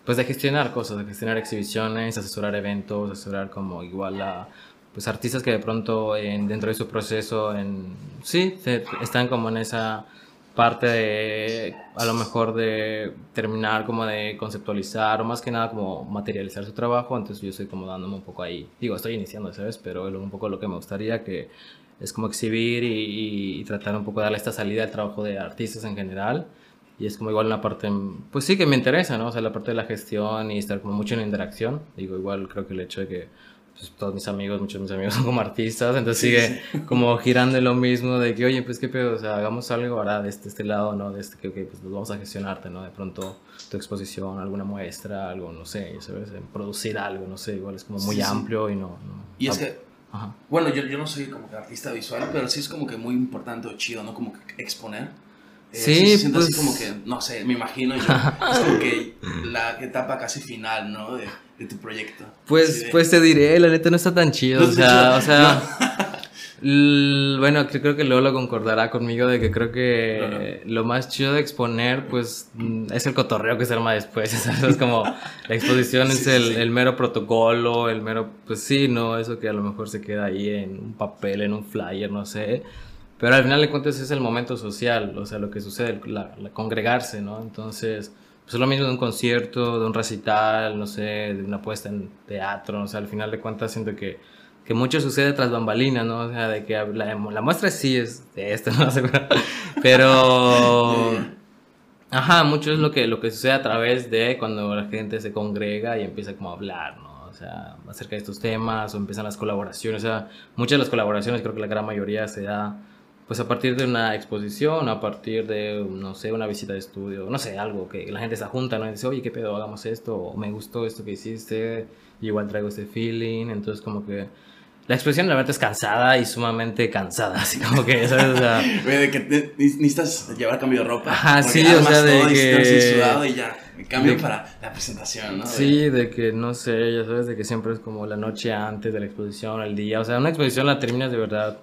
B: pues, de gestionar cosas, de gestionar exhibiciones, asesorar eventos, asesorar como igual a, pues, artistas que de pronto en, dentro de su proceso, en, sí, se- están como en esa parte de a lo mejor de terminar como de conceptualizar o más que nada como materializar su trabajo. Entonces yo estoy como dándome un poco ahí. Digo estoy iniciando sabes pero es un poco lo que me gustaría que es como exhibir y, y- tratar un poco de darle esta salida al trabajo de artistas en general. Y es como igual una parte pues sí que me interesa no o sea la parte de la gestión y estar como mucho en interacción. Digo igual creo que el hecho de que pues, todos mis amigos, muchos de mis amigos [laughs] son como artistas, entonces
A: Sí,
B: sigue [laughs] como girando en lo mismo de que, oye, pues qué pedo, o sea, hagamos algo ahora de este, este lado, ¿no? De este que, ok, pues los vamos a gestionarte, ¿no? De pronto tu exposición, alguna muestra, algo, no sé, ¿sabes? Producir algo, no sé, igual es como muy
A: Sí, sí.
B: amplio y no... no-
A: Y es que,
B: Ajá.
A: bueno, yo, yo no soy como que artista visual, pero sí es como que muy importante o chido, ¿no? Como que exponer. Eh,
B: Sí,
A: se siente así
B: pues-
A: como que, no sé, me imagino yo. es como que [laughs] la etapa casi final, ¿no? De, de tu proyecto.
B: Pues,
A: de-
B: pues te diré, la neta no está tan chido,
A: No
B: o sea, o sea... [laughs] l- Bueno, creo que Lolo concordará conmigo de que creo que lo más chido de exponer, pues, mm, es el cotorreo que se arma después, [laughs] ¿sabes? Es como la exposición
A: Sí,
B: es el,
A: sí.
B: el mero protocolo, el mero, pues sí, no, eso que a lo mejor se queda ahí en un papel, en un flyer, no sé. Pero al final de cuentas es el momento social, o sea, lo que sucede, la, la congregarse, ¿no? Entonces, pues es lo mismo de un concierto, de un recital, no sé, de una puesta en teatro, o sea, al final de cuentas siento que, que mucho sucede tras bambalinas, ¿no? O sea, de que la, la muestra sí es de esto, [laughs] no sé, pero... [laughs] Ajá, mucho es lo que, lo que sucede a través de cuando la gente se congrega y empieza como a hablar, ¿no? O sea, acerca de estos temas o empiezan las colaboraciones. O sea, muchas de las colaboraciones, creo que la gran mayoría se da pues a partir de una exposición, a partir de, no sé, una visita de estudio, no sé, algo que la gente se junta, ¿no? Y dice, oye, ¿qué pedo? Hagamos esto, o me gustó esto que hiciste, y igual traigo este feeling, entonces como que... La expresión la verdad es cansada y sumamente cansada, [laughs] así como que, ¿sabes? O sea, [laughs]
A: de que te- necesitas llevar cambio de ropa.
B: Ajá, sí, o sea, de
A: todo
B: que-
A: sudado y ya. Me cambio
B: de-
A: para la presentación, ¿no? De-
B: Sí, de que no sé, ya sabes, de que siempre es como la noche antes de la exposición, el día. O sea, una exposición la terminas de verdad.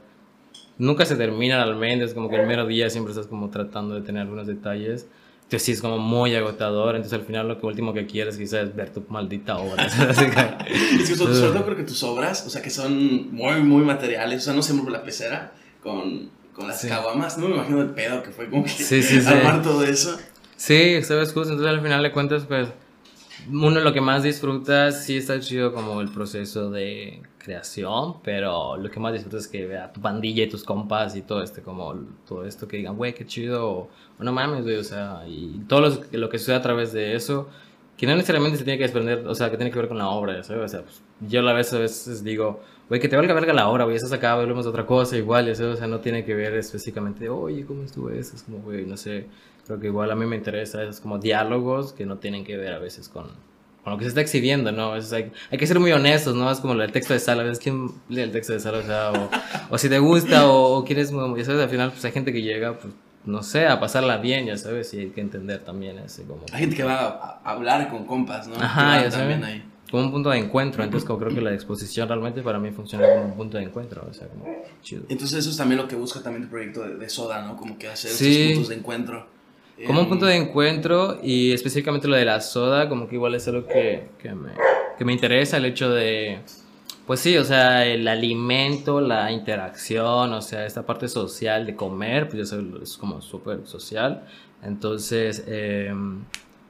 B: Nunca se termina realmente, es como que el mero día siempre estás como tratando de tener algunos detalles. Entonces sí es como muy agotador, entonces al final lo que último que quieres quizás es ver tu maldita obra. [laughs]
A: Es que sobre, todo creo que tus obras, o sea, que son muy, muy materiales, o sea, no sé, por la pecera con, con las
B: Sí.
A: caguamas, no me imagino el pedo que fue como que
B: sí, sí.
A: armar todo eso.
B: Sí, sabes justo, entonces al final de cuentas, pues, uno lo que más disfruta, sí está chido como el proceso de creación, pero lo que más disfrutas es que vea tu pandilla y tus compas y todo este, como todo esto que digan, güey, qué chido, o, no mames, güey, o sea, y todo lo, lo que sucede a través de eso, que no necesariamente se tiene que desprender, o sea, que tiene que ver con la obra, ¿sabes? O sea, pues, yo a veces, a veces digo, güey, que te valga verga la obra, güey, estás acá, hablamos de otra cosa, igual, ¿sabes? O sea, no tiene que ver específicamente, oye, ¿cómo estuvo eso? Es como, güey, no sé, creo que igual a mí me interesa esos como diálogos que no tienen que ver a veces con, con lo que se está exhibiendo, ¿no? Es, hay, hay, que ser muy honestos, ¿no? Es como el texto de sala, ¿ves quién lee el texto de sala? O sea, o, o si te gusta o, o quieres, ya sabes, al final, pues hay gente que llega, pues, no sé, a pasarla bien, ya sabes, y hay que entender también ese como...
A: Hay gente que va a hablar con compas, ¿no?
B: Ajá, ya también ahí. Como un punto de encuentro, entonces como creo que la exposición realmente para mí funciona como un punto de encuentro, o sea, como chido.
A: Entonces eso es también lo que busca también tu proyecto de, de Soda, ¿no? Como que hacer sí. esos puntos de encuentro.
B: Como un punto de encuentro y específicamente lo de la soda, como que igual es algo que, que, me, que me interesa, el hecho de pues sí, o sea, el alimento, la interacción, o sea, esta parte social de comer, pues yo sé, es como súper social. Entonces, eh,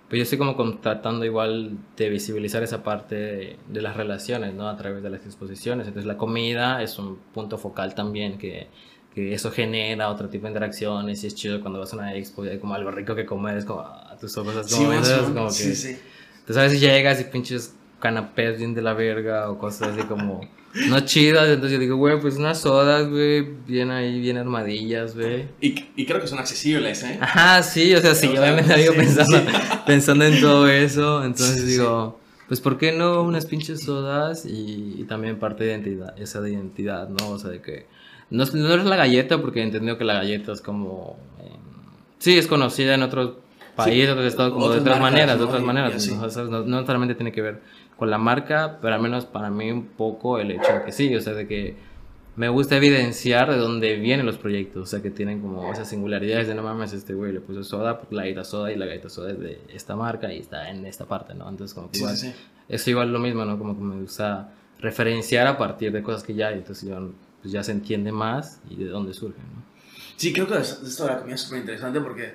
B: pues yo estoy como tratando igual de visibilizar esa parte de, de, las relaciones, ¿no? A través de las exposiciones. Entonces, la comida es un punto focal también que, que eso genera otro tipo de interacciones y es chido cuando vas a una expo y hay como algo rico que comer, es como, ah, tus ojos como, sí, como que... Sí, sí. Entonces, a veces llegas y pinches canapés bien de la verga o cosas así como no chidas. Entonces yo digo, güey, pues unas sodas, güey, bien ahí, bien armadillas, güey.
A: Y, y, creo que son accesibles, ¿eh?
B: Ajá, sí, o sea, sí, obviamente digo pensando, [laughs] pensando en todo eso. Entonces digo, pues ¿por qué no unas pinches sodas y, y, también parte de identidad, esa de identidad, ¿no? O sea, de que no, no es la galleta porque he entendido que la galleta es como... Eh, sí, es conocida en otros países, sí, otros estados, como de otras marcas, maneras, ¿no? de otras maneras. No, no, no necesariamente tiene que ver con la marca, pero al menos para mí un poco el hecho de que sí, o sea, de que me gusta evidenciar de dónde vienen los proyectos, o sea, que tienen como esas singularidades de no mames, este güey le puso soda, pues la gaita soda y la gaita soda es de esta marca y está en esta parte, ¿no? Entonces, como que igual, sí, igual lo mismo, ¿no? Como que me gusta referenciar a partir de cosas que ya hay, entonces pues ya se entiende más y de dónde surgen, ¿no?
A: Sí, creo que esto de la es súper interesante porque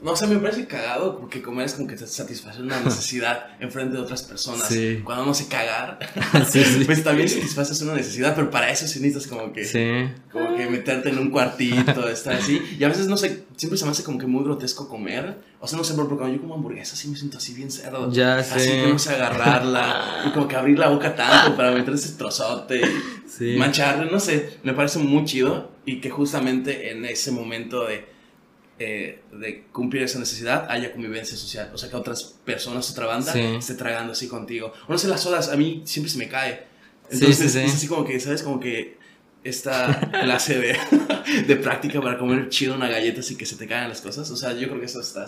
A: no sé, me parece cagado porque comer es como que te satisface una [laughs] necesidad en frente de otras personas. Sí. Cuando uno se cagar, [laughs] sí, sí. pues también satisfaces una necesidad, pero para eso sí necesitas como que, como que meterte en un cuartito, estar así. Y a veces, no sé, siempre se me hace como que muy grotesco comer. O sea, no sé, porque cuando yo como hamburguesa sí me siento así bien cerdo.
B: Ya
A: sé.
B: Así
A: que no sé agarrarla y como que abrir la boca tanto para meter ese trozote y mancharle, no sé. Me parece muy chido y que justamente en ese momento de eh, de cumplir esa necesidad haya convivencia social. O sea, que otras personas, otra banda, sí. esté tragando así contigo. O no sé, las sodas a mí siempre se me cae. Entonces sí, sí, es así como que, ¿sabes? Como que esta [laughs] clase de, [laughs] de práctica para comer chido una galleta así que se te caigan las cosas. O sea, yo creo que eso está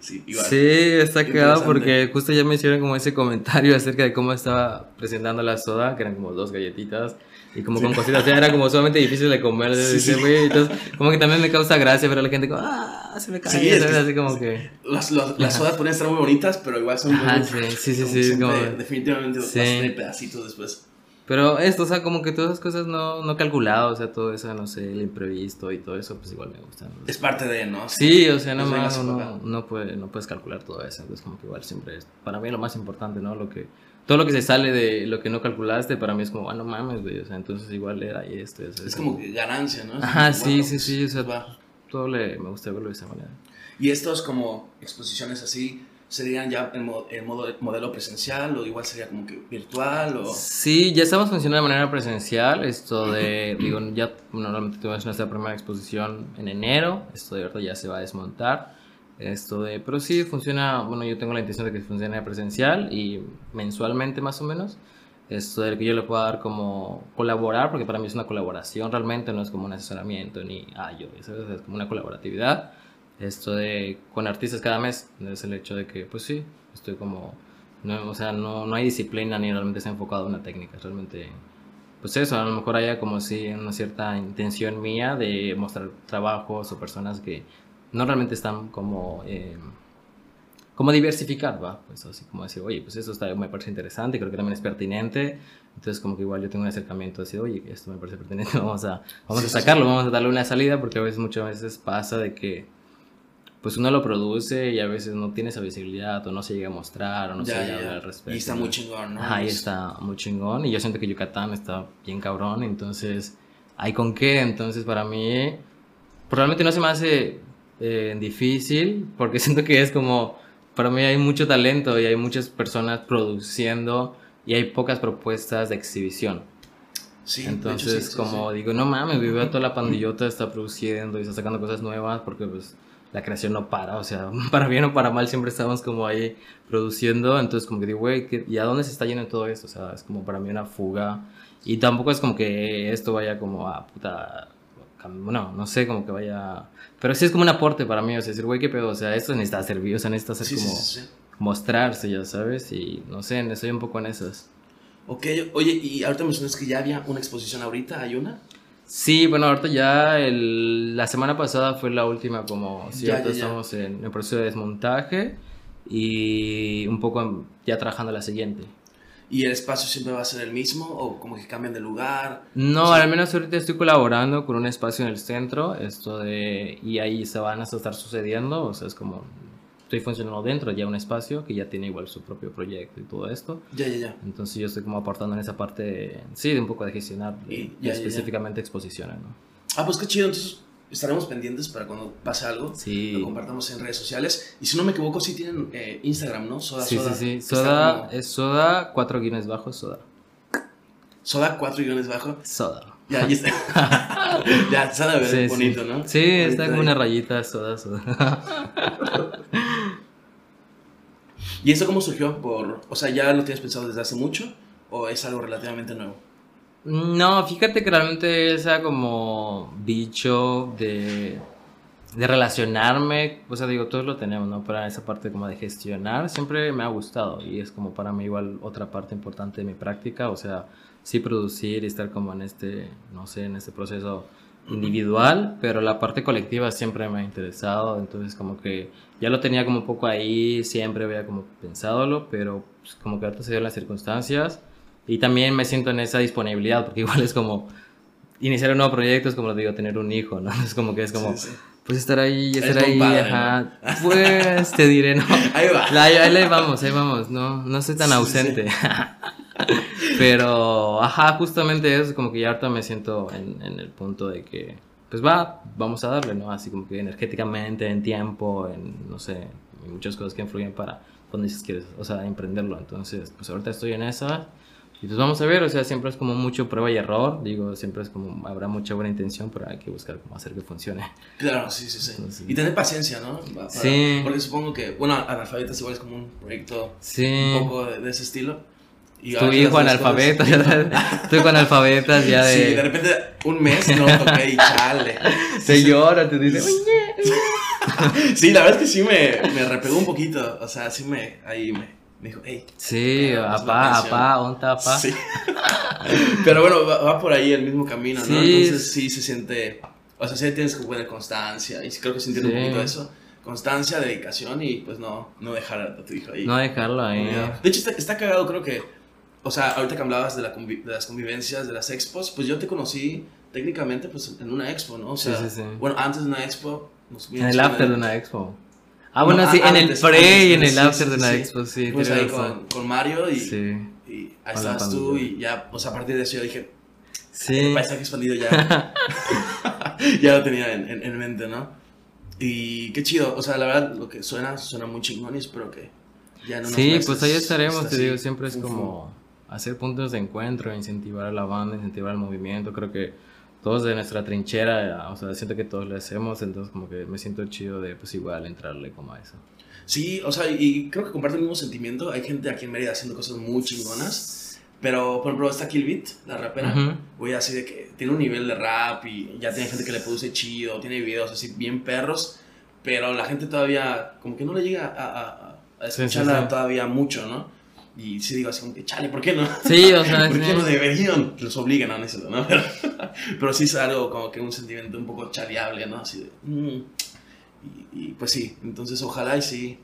A: sí, igual.
B: Sí, está quedado porque justo ya me hicieron como ese comentario [laughs] acerca de cómo estaba presentando la soda, que eran como dos galletitas y como sí. con cositas, o sea, era como sumamente difícil de comer, sí, sí. Entonces como que también me causa gracia ver a la gente como, ah, se me cae, así como que...
A: Las, las, las sodas pueden estar muy bonitas, pero igual son
B: Ajá, muy... Sí, sí, sí,
A: como, como... definitivamente sí. vas a tener pedacitos después.
B: Pero esto, o sea, como que todas esas cosas no, no calculadas, o sea, todo eso, no sé, el imprevisto y todo eso, pues igual me gusta. ¿no?
A: Es parte de, ¿no?
B: Sí, o sea, no, más, no, no, puede, no puedes calcular todo eso, entonces como que igual siempre es, para mí lo más importante, ¿no? Lo que todo lo que se sale de lo que no calculaste, para mí es como, ah, no mames, güey, o sea, entonces igual era y esto.
A: Es, es como que ganancia, ¿no?
B: Ajá, sí, bueno, sí, sí, o sea, va. todo le, me gusta verlo de esa manera.
A: Y estos como exposiciones así, ¿serían ya en, modo, en modo, modelo presencial o igual sería como que virtual? O...
B: Sí, ya estamos funcionando de manera presencial, esto de, [clears throat] digo, ya normalmente tuvimos nuestra primera exposición en enero, esto de verdad ya se va a desmontar. Esto de, pero sí funciona, bueno, yo tengo la intención de que funcione presencial y mensualmente más o menos. Esto de que yo le pueda dar como colaborar, porque para mí es una colaboración realmente, no es como un asesoramiento ni, ah, yo, es como una colaboratividad. Esto de con artistas cada mes, es el hecho de que, pues sí, estoy como, no, o sea, no, no hay disciplina ni realmente se ha enfocado en una técnica, realmente pues eso, a lo mejor haya como si una cierta intención mía de mostrar trabajos o personas que no realmente están como, eh, como diversificar, ¿va? Pues así como decir, oye, pues eso está, me parece interesante, creo que también es pertinente. Entonces como que igual yo tengo un acercamiento así, oye, esto me parece pertinente, [laughs] vamos a, vamos a sacarlo, vamos a darle una salida, porque a veces, muchas veces pasa de que pues uno lo produce y a veces no tiene esa visibilidad o no se llega a mostrar o no
A: ya,
B: se llega a hablar al respecto.
A: Y está muy chingón, ¿no?
B: Ahí está muy chingón y yo siento que Yucatán está bien cabrón, entonces, ¿hay con qué? Entonces para mí, pues realmente no se me hace eh, difícil, porque [laughs] siento que es como para mí hay mucho talento y hay muchas personas produciendo y hay pocas propuestas de exhibición.
A: Sí,
B: Entonces,
A: hecho, sí, sí,
B: como
A: sí.
B: digo, no mames, veo toda la pandillota está produciendo y está sacando cosas nuevas porque pues la creación no para, o sea, [laughs] para bien o para mal siempre estamos como ahí produciendo, entonces como que digo, güey, ¿qué- ¿y a dónde se está yendo todo esto? O sea, es como para mí una fuga y tampoco es como que esto vaya como a puta, cam- no, sé, como que vaya, pero sí es como un aporte para mí, o sea, decir, güey, qué pedo, o sea, esto necesita servir, o sea, necesita
A: Sí, sí,
B: como
A: sí, sí.
B: mostrarse, ya sabes, y no sé, estoy un poco en esas.
A: Ok, oye, y ahorita mencionas que ya había una exposición ahorita, ¿hay una?
B: Sí, bueno, ahorita ya el- la semana pasada fue la última como, sí,
A: Ya, ya, ya.
B: estamos en el proceso de desmontaje y un poco ya trabajando la siguiente.
A: ¿Y el espacio siempre va a ser el mismo o como que cambian de lugar?
B: No,
A: O sea-
B: al menos ahorita estoy colaborando con un espacio en el centro, esto de, y ahí se van a estar sucediendo, o sea, es como, estoy funcionando dentro ya un espacio que ya tiene igual su propio proyecto y todo esto.
A: Ya, ya, ya.
B: Entonces yo estoy como aportando en esa parte, sí, de un poco de gestionar,
A: Y-
B: de-
A: ya, ya, ya.
B: específicamente exposiciones, ¿no?
A: Ah, pues qué chido, entonces estaremos pendientes para cuando pase algo.
B: Sí.
A: Lo compartamos en redes sociales. Y si no me equivoco, sí tienen eh, Instagram, ¿no? Soda
B: Sí,
A: Soda.
B: sí, sí. Soda
A: como
B: es soda, cuatro guiones bajos, soda.
A: Soda 4 guiones bajo.
B: Soda.
A: Ya, ya está. [laughs] ya, de ver
B: Sí,
A: bonito,
B: sí.
A: ¿no?
B: Sí, está como
A: ahí.
B: una rayita, soda, soda. [laughs]
A: ¿Y esto cómo surgió? Por, o sea, ¿ya lo tienes pensado desde hace mucho? ¿O es algo relativamente nuevo?
B: No, fíjate que realmente esa como bicho de, de relacionarme, o sea, digo, todos lo tenemos, ¿no? Pero esa parte como de gestionar siempre me ha gustado y es como para mí igual otra parte importante de mi práctica, o sea, sí producir y estar como en este, no sé, en este proceso individual, pero la parte colectiva siempre me ha interesado, entonces como que ya lo tenía como un poco ahí, siempre había como pensadolo, pero pues, como que ahorita se dieron las circunstancias y también me siento en esa disponibilidad, porque igual es como iniciar un nuevo proyecto, es como lo digo, tener un hijo, ¿no? [laughs] Es como que es como,
A: Sí, sí.
B: pues estar ahí, estar ahí,
A: compadre,
B: ajá, pues te diré, no. [laughs]
A: Ahí va.
B: La- ahí, ahí vamos, ahí vamos, no, no soy tan
A: Sí,
B: ausente. [laughs] Pero, ajá, justamente eso, como que ya ahorita me siento en, en el punto de que, pues va, vamos a darle, ¿no? Así como que energéticamente, en tiempo, en, no sé, muchas cosas que influyen para cuando dices quieres, o sea, emprenderlo. Entonces, pues ahorita estoy en esa. Y pues vamos a ver, o sea, siempre es como mucho prueba y error, digo, siempre es como, habrá mucha buena intención, pero hay que buscar cómo hacer que funcione.
A: Claro, sí, sí, sí.
B: Entonces-
A: Y tener paciencia, ¿no? Para-
B: Sí.
A: Porque supongo que, bueno, Analfabetas igual es como un proyecto
B: Sí.
A: un poco de, de ese estilo. Y
B: Tu [laughs] hijo analfabeto, tú con analfabetas ya de...
A: Sí, de repente un mes no toqué [laughs] y chale.
B: Se llora, te dice, [laughs]
A: Sí, la verdad es que sí me, me repegó un poquito. O sea, sí me. Ahí me, me dijo, hey.
B: Sí, apá, apá, onta, apá.
A: Sí. [laughs] Pero bueno, va, va por ahí el mismo camino, ¿no?
B: Sí.
A: Entonces sí se siente. O sea, sí tienes que poner constancia. Y sí creo que se entiende
B: Sí.
A: un poquito eso. Constancia, dedicación y pues no, no dejar a tu hijo ahí.
B: No dejarlo ahí.
A: De hecho, está, está cagado, creo que. O sea, ahorita que hablabas de, la convi- de las convivencias, de las expos, pues yo te conocí técnicamente pues en una expo, ¿no? O
B: Sí,
A: sea,
B: sí, sí.
A: bueno, antes de una expo. nos
B: En el after de una expo. Ah,
A: No,
B: bueno, sí,
A: a-
B: en el
A: antes,
B: pre
A: antes,
B: y en el after de
A: sí.
B: expo, sí. Tienes
A: ahí con, con Mario y,
B: Sí.
A: y ahí
B: la
A: estabas tú y ya, sea, a partir de eso yo dije,
B: Sí.
A: el paisaje expandido ya, [laughs] [laughs] ya lo tenía en, en- en mente, ¿no? Y qué chido, o sea, la verdad lo que suena, suena muy chingón y espero que ya en unos
B: Sí,
A: meses
B: pues ahí estaremos, te digo, siempre es como hacer puntos de encuentro, incentivar a la banda, incentivar al movimiento, creo que todos de nuestra trinchera, o sea, siento que todos lo hacemos, entonces como que me siento chido de pues igual entrarle como a eso.
A: Sí, o sea, y creo que comparte el mismo sentimiento. Hay gente aquí en Mérida haciendo cosas muy chingonas. Pero, por ejemplo, está Killbit, la rapera.
B: Ujú.
A: Güey, así de que tiene un nivel de rap y ya tiene gente que le produce chido, tiene videos así bien perros. Pero la gente todavía, como que no le llega a, a- a
B: Sí, sí,
A: escucharla
B: sí.
A: todavía mucho, ¿no? Y sí digo así como que, chale, ¿por qué no?
B: Sí, o sea, [laughs]
A: ¿Por
B: sí.
A: qué no deberían? Que los obliguen a eso, ¿no? [laughs] Pero, pero sí es algo como que un sentimiento un poco chaleable, ¿no? Así de... mm. Y, y, pues sí, entonces ojalá y sí.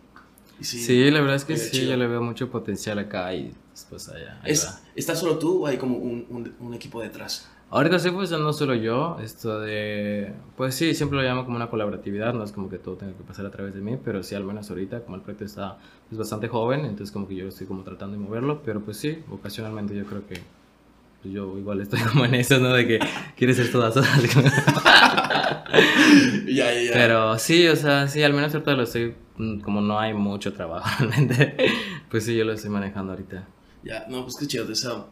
A: y sí.
B: Sí, la verdad es que sí,
A: chido.
B: yo le veo mucho potencial acá y después allá. ahí
A: ¿Es. ¿Estás solo tú o hay como un, un, un equipo detrás?
B: Ahorita sí, pues no solo yo, esto de, pues sí, siempre lo llamo como una colaboratividad, no es como que todo tenga que pasar a través de mí, pero sí, al menos ahorita, como el proyecto está pues, bastante joven, entonces como que yo estoy como tratando de moverlo, pero pues sí, ocasionalmente yo creo que pues, yo igual estoy [laughs] como en eso, ¿no? De que quieres ser todas. [laughs] Pero sí, o sea, sí, al menos ahorita lo estoy, mm, como no hay mucho trabajo [laughs] realmente, pues sí, yo lo estoy manejando ahorita.
A: Ya, no, pues qué chido, te deseo.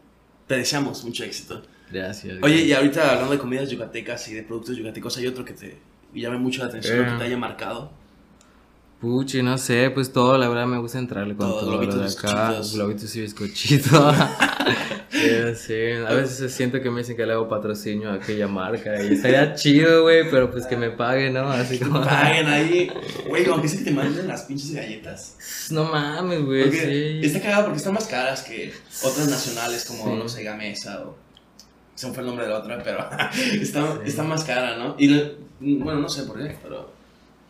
A: Te deseamos mucho éxito.
B: Gracias.
A: Oye, y ahorita hablando de comidas yucatecas y de productos yucatecos, ¿hay otro que te llame mucho la atención o que
B: Eh.
A: te haya marcado?
B: Puchi, no sé, pues todo, la verdad me gusta entrarle con
A: Todo,
B: todo, lo de acá,
A: bizcochitos.
B: globitos y bizcochitos. [laughs] sí, sí, a veces siento que me dicen que le hago patrocinio a aquella marca y estaría [laughs] chido, güey, pero pues que me paguen, ¿no? Así como...
A: Paguen ahí. [laughs] Güey, aunque sí te manden las pinches galletas.
B: No mames, güey, sí.
A: está cagado porque están más caras que otras nacionales como,
B: Sí.
A: no sé, Gamesa o... Se me fue el nombre de la otra, pero [laughs] está, está más cara, ¿no? Y le- bueno, no sé por qué, pero...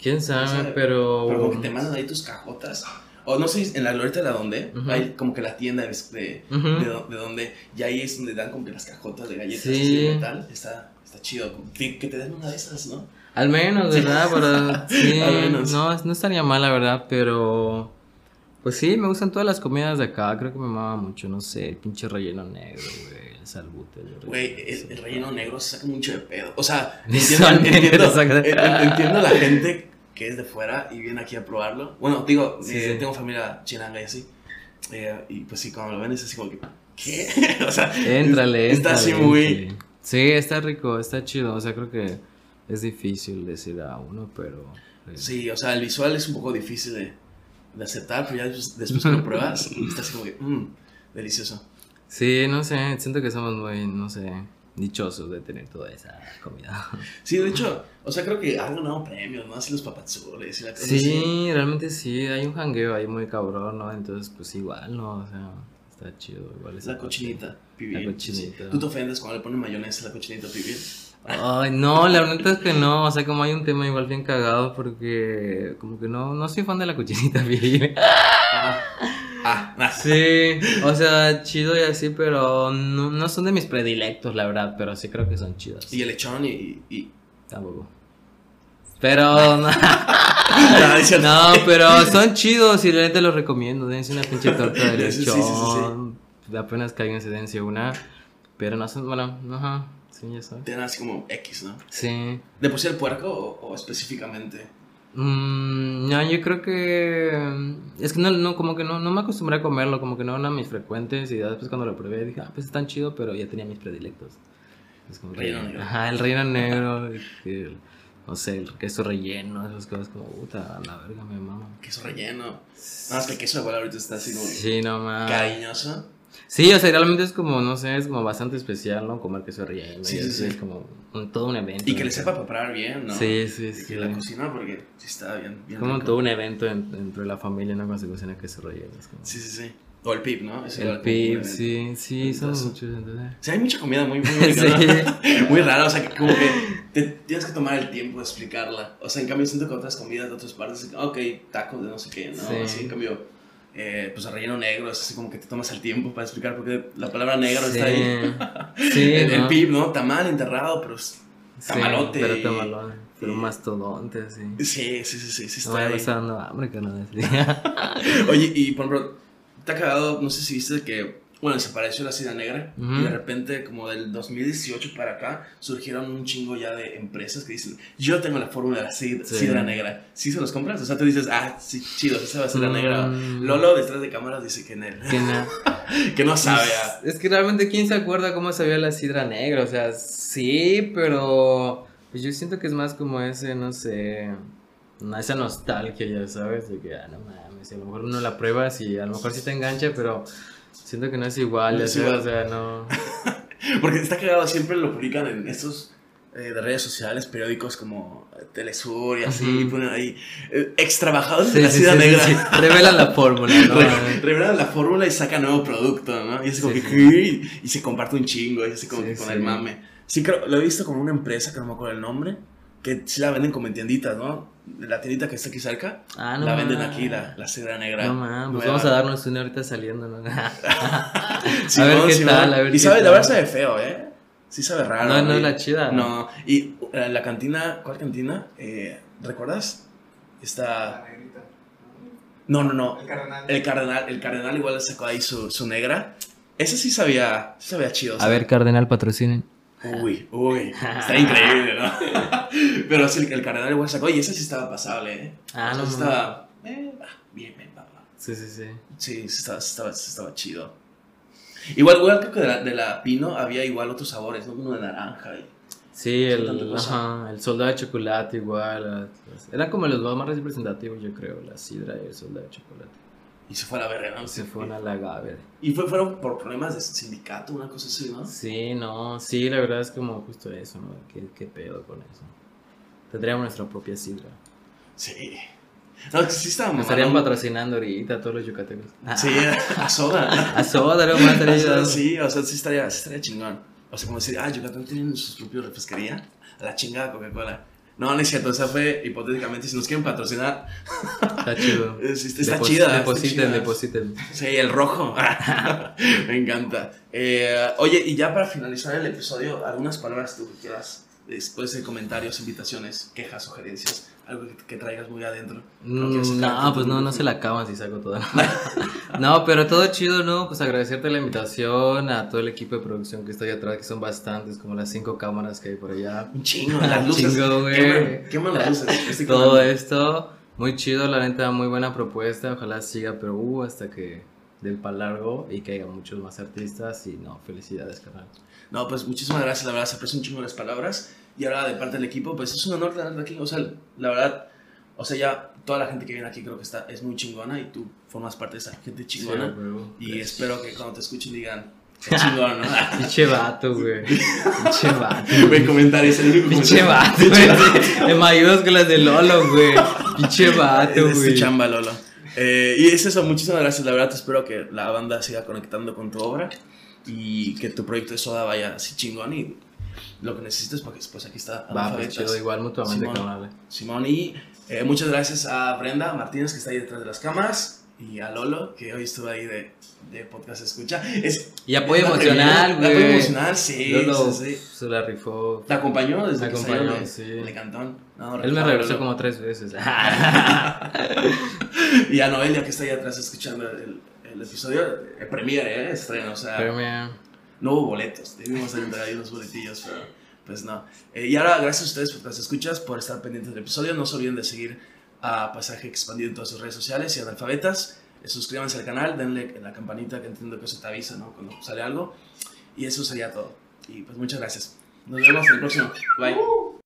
B: ¿Quién sabe? pero...
A: Pero como que te mandan ahí tus cajotas. O no sé, en la glorieta de la donde, hay como que la tienda de, de, donde, y ahí es donde dan como que las cajotas de galletas
B: Sí.
A: así de metal. Está, está chido. Que, que te den una de esas, ¿no?
B: Al menos. ¿verdad? Para... [laughs] Sí,
A: Al menos.
B: No, no estaría mal, la verdad, pero... Pues sí, me gustan todas las comidas de acá, creo que me mama mucho, no sé, el pinche relleno negro, güey, el salbute.
A: Güey, el, el relleno negro se saca mucho de pedo. O sea, [laughs] entiendo, entiendo, [laughs] en- entiendo la gente que es de fuera y viene aquí a probarlo. Bueno, digo,
B: Sí,
A: eh, tengo familia chinanga y así. Eh, y pues sí, cuando lo ven es así como que, ¿qué? [laughs] o sea,
B: Éntrale,
A: está así
B: éntrale,
A: muy...
B: sí. Sí, está rico, está chido, o sea, creo que es difícil decir a uno, pero... eh,
A: Sí, o sea, el visual es un poco difícil de, de aceptar, pero ya después, después que lo pruebas, está así como que, mmm, delicioso.
B: Sí, no sé, siento que somos muy, no sé, dichosos de tener toda esa comida. [laughs]
A: Sí, de hecho, o sea, creo que han ganado premios, ¿no? Así los papazules y la cosa así.
B: Sí, realmente sí, hay un jangueo ahí muy cabrón, ¿no? Entonces, pues igual, ¿no? O sea, está chido, igual esa
A: La cochinita, pibil.
B: La cochinita.
A: ¿Tú te ofendes cuando le ponen mayonesa a la cochinita pibil?
B: Ay, no, la verdad es que no, o sea, como hay un tema igual bien cagado porque como que no, no soy fan de la cochinita [laughs] bien.
A: Ah, ah, ah.
B: Sí, o sea, chido y así, pero no, no son de mis predilectos, la verdad, pero sí creo que son chidos.
A: Y el lechón y... y...
B: Tampoco. Pero [laughs] no,
A: Ah,
B: no, pero son chidos y realmente los recomiendo. Dense una pinche torta de [laughs]
A: Sí, sí, sí, sí,
B: lechón. Apenas cáiganse, dense una. Pero no son, bueno, ajá, sí, ya sabes.
A: Te dan así como X, ¿no?
B: Sí.
A: ¿De por sí el puerco o, o específicamente?
B: Mm, no, yo creo que. mm, Es que no, no, como que no, no me acostumbré a comerlo, como que no eran mis frecuentes. Y ya después cuando lo probé dije, ah, pues es tan chido, pero ya tenía mis predilectos. Es como que-
A: negro.
B: Ajá, el relleno negro. [laughs] el- no sé, el queso relleno, esas cosas como, puta, a la verga, me mama.
A: Queso relleno. Nada más que el queso de abuela ahorita está así como
B: Sí, no más.
A: cariñoso.
B: Sí, o sea, realmente es como, no sé, es como bastante especial, ¿no? Comer queso relleno.
A: Sí, sí, sí.
B: Es como un- todo un evento.
A: Y que le sepa preparar bien, ¿no?
B: Sí, sí,
A: Y
B: sí.
A: que la cocina porque sí está bien. bien
B: como
A: rico.
B: todo un evento en- dentro de la familia, ¿no? Cuando se cocina queso relleno. Es como...
A: Sí, sí, sí. O el pip, ¿no? Es igual
B: El
A: evento.
B: sí, sí, son muchos.
A: O sea, hay mucha comida muy, muy, [laughs]
B: Sí.
A: rara. [laughs] muy rara, o sea, que como que te tienes que tomar el tiempo de explicarla. O sea, en cambio, siento que otras comidas de otras partes, ok, tacos de no sé qué, ¿no?
B: Sí.
A: Así, en cambio, eh, pues el relleno negro es así como que te tomas el tiempo para explicar porque la palabra negro está ahí.
B: Sí, [laughs]
A: el, el
B: ¿no?
A: pip, ¿no? Tamal enterrado, pero es-
B: Sí,
A: tamalote
B: Pero
A: y-
B: tamalote, pero mastodonte, sí.
A: Sí, sí, sí, sí, sí
B: No
A: está
B: me
A: ahí.
B: está dando hambre, que no [laughs]
A: Oye, y por ejemplo, te ha cagado, no sé si viste que, bueno, desapareció la sidra negra y de repente, como del 2018 para acá, surgieron un chingo ya de empresas que dicen, yo tengo la fórmula de la
B: Sí.
A: sidra negra. ¿Sí se los compras? O sea, tú dices, ah, sí, chido, esa va a ser la
B: Mm.
A: negra. Lolo, detrás de cámaras, dice que, ne- [laughs]
B: Que no.
A: que no sabe a...
B: Es que realmente, ¿quién se acuerda cómo sabía la sidra negra? O sea, sí, pero pues yo siento que es más como ese, no sé, esa nostalgia, ya sabes, de que, ah, no mames, a lo mejor uno la prueba y a lo mejor sí te engancha, pero siento que no es igual,
A: No es igual.
B: o sea, no. [laughs]
A: Porque está cagado, siempre lo publican en estos eh, de redes sociales, periódicos como Telesur y así,
B: Ujú.
A: y ponen ahí, eh, extrabajadores de
B: Sí,
A: la
B: sí,
A: sidra
B: sí,
A: negra.
B: sí. Revelan la fórmula, ¿no?
A: Re- revelan la fórmula y sacan nuevo producto, ¿no? Y es como que, y se comparte un chingo, y así como que con el mame. Sí, creo, lo he visto como una empresa, que no me acuerdo el nombre, que sí la venden como en tienditas, ¿no? La tiendita que está aquí cerca,
B: Ah, no
A: la venden
B: mames.
A: aquí, la, la sidra negra.
B: No mames, pues
A: nueva.
B: vamos a darnos una ahorita saliendo, ¿no? [laughs] [laughs]
A: Simón,
B: a ver qué
A: Simón.
B: tal, a ver
A: Y
B: qué
A: sabe, la verdad sabe feo, ¿eh? Sí sabe raro.
B: No, no es la chida.
A: No, y en la cantina, ¿cuál cantina? Eh, ¿Recuerdas? Está...
C: La negrita.
A: No, no, no.
C: El cardenal.
A: El cardenal, el cardenal igual le sacó ahí su, su negra. Ese sí sabía, sí sabía chido. o
B: A ver, Cardenal, patrocinen.
A: Uy, uy, [laughs] está increíble, ¿no? [laughs] Pero sí, el cardenal igual sacó, y ese sí estaba pasable, ¿eh?
B: Ah, no.
A: estaba, eh, ah, bien, bien, papá.
B: Sí, sí, sí.
A: Sí, estaba, estaba, estaba chido. Igual, igual creo que de la, de la Pino había igual otros sabores, ¿no? Uno de naranja y...
B: Sí, el, ajá, el soldado de chocolate igual. las- Eran como los más representativos, yo creo, la sidra y el soldado de chocolate.
A: Y se fue a la verga, ¿no?
B: Se fueron a la gave.
A: Y fue, fueron por problemas de sindicato, una cosa así, ¿no?
B: Sí, no, sí, la verdad es como justo eso, ¿no? ¿Qué, qué pedo con eso? Tendríamos nuestra propia sidra.
A: Sí. No, sí estaba
B: Nos estarían patrocinando ahorita todos los yucatecos.
A: Sí, a soda. [laughs]
B: A soda, no más ayudando.
A: sí, o sea, sí estaría, sí estaría chingón. O sea, como decir, ah, Yucatán tienen su propia refresquería. A la chingada Coca-Cola. No, no es cierto, o sea, fue hipotéticamente, si nos quieren patrocinar,
B: Está chido. [laughs]
A: es- está
B: Depos-
A: chida. está
B: Depositen, depositen.
A: Sí, el rojo. [laughs] Me encanta. Eh, oye, y ya para finalizar el episodio, algunas palabras tú que quieras, después de comentarios, invitaciones, quejas, sugerencias, algo que, que traigas muy adentro. No
B: Mm, No, pues no, no se la acaban si saco toda. [laughs] No, pero todo chido, ¿no? Pues agradecerte la invitación a todo el equipo de producción que está ahí atrás, que son bastantes, como las cinco cámaras que hay por allá.
A: Un chingo, las [laughs] luces.
B: Chingo, güey.
A: Queman, queman las luces.
B: Todo esto, muy chido, la neta, muy buena propuesta. Ojalá siga, pero uh, hasta que del pal largo y que haya muchos más artistas. Y no, felicidades, carnal.
A: No, pues muchísimas gracias, la verdad, se aprecia un chingo las palabras. Y ahora de parte del equipo, pues es un honor tenerte aquí. O sea, la verdad, o sea, ya toda la gente que viene aquí creo que está, es muy chingona y tú formas parte de esa gente chingona.
B: Sí, güey.
A: y espero que cuando te escuchen digan, qué chingón, ¿no? [laughs]
B: Pinche vato, güey. Pinche [laughs] vato.
A: Ve comentarios, el único
B: Pinche
A: comentario.
B: vato, güey. En mayúsculas de Lolo, güey. Pinche vato,
A: Es tu
B: güey.
A: chamba, Lolo. Eh, y es eso, muchísimas gracias. La verdad, espero que la banda siga conectando con tu obra y que tu proyecto de soda vaya así chingón y lo que necesites, porque pues aquí está.
B: Va, pues chido, igual mutuamente,
A: Simón. Simón, y eh, muchas gracias a Brenda Martínez, que está ahí detrás de las cámaras, y a Lolo, que hoy estuvo ahí de, de podcast escucha. Es,
B: Y apoyo
A: la
B: emocional,
A: primera- Apoyo
B: güey.
A: emocional, sí,
B: Lolo
A: sí, sí.
B: se la rifó.
A: ¿Te acompañó desde
B: Me
A: que salió
B: acompañó, sí.
A: de Cantón? No,
B: Él me
A: rifado,
B: regresó como tres veces. [laughs]
A: Y a Noelia, que está ahí atrás escuchando el, el episodio, eh, premiere, eh, estreno, o sea,
B: Pero mira,
A: no hubo boletos, debimos entregado ahí unos boletillos, pero pues no. Eh, y ahora, gracias a ustedes por las escuchas, por estar pendientes del episodio. No se olviden de seguir a Pasaje Expandido en todas sus redes sociales y analfabetas. Eh, suscríbanse al canal, denle en la campanita que entiendo que eso te avisa ¿no? cuando sale algo. Y eso sería todo. Y pues muchas gracias. Nos vemos en el próximo. Bye.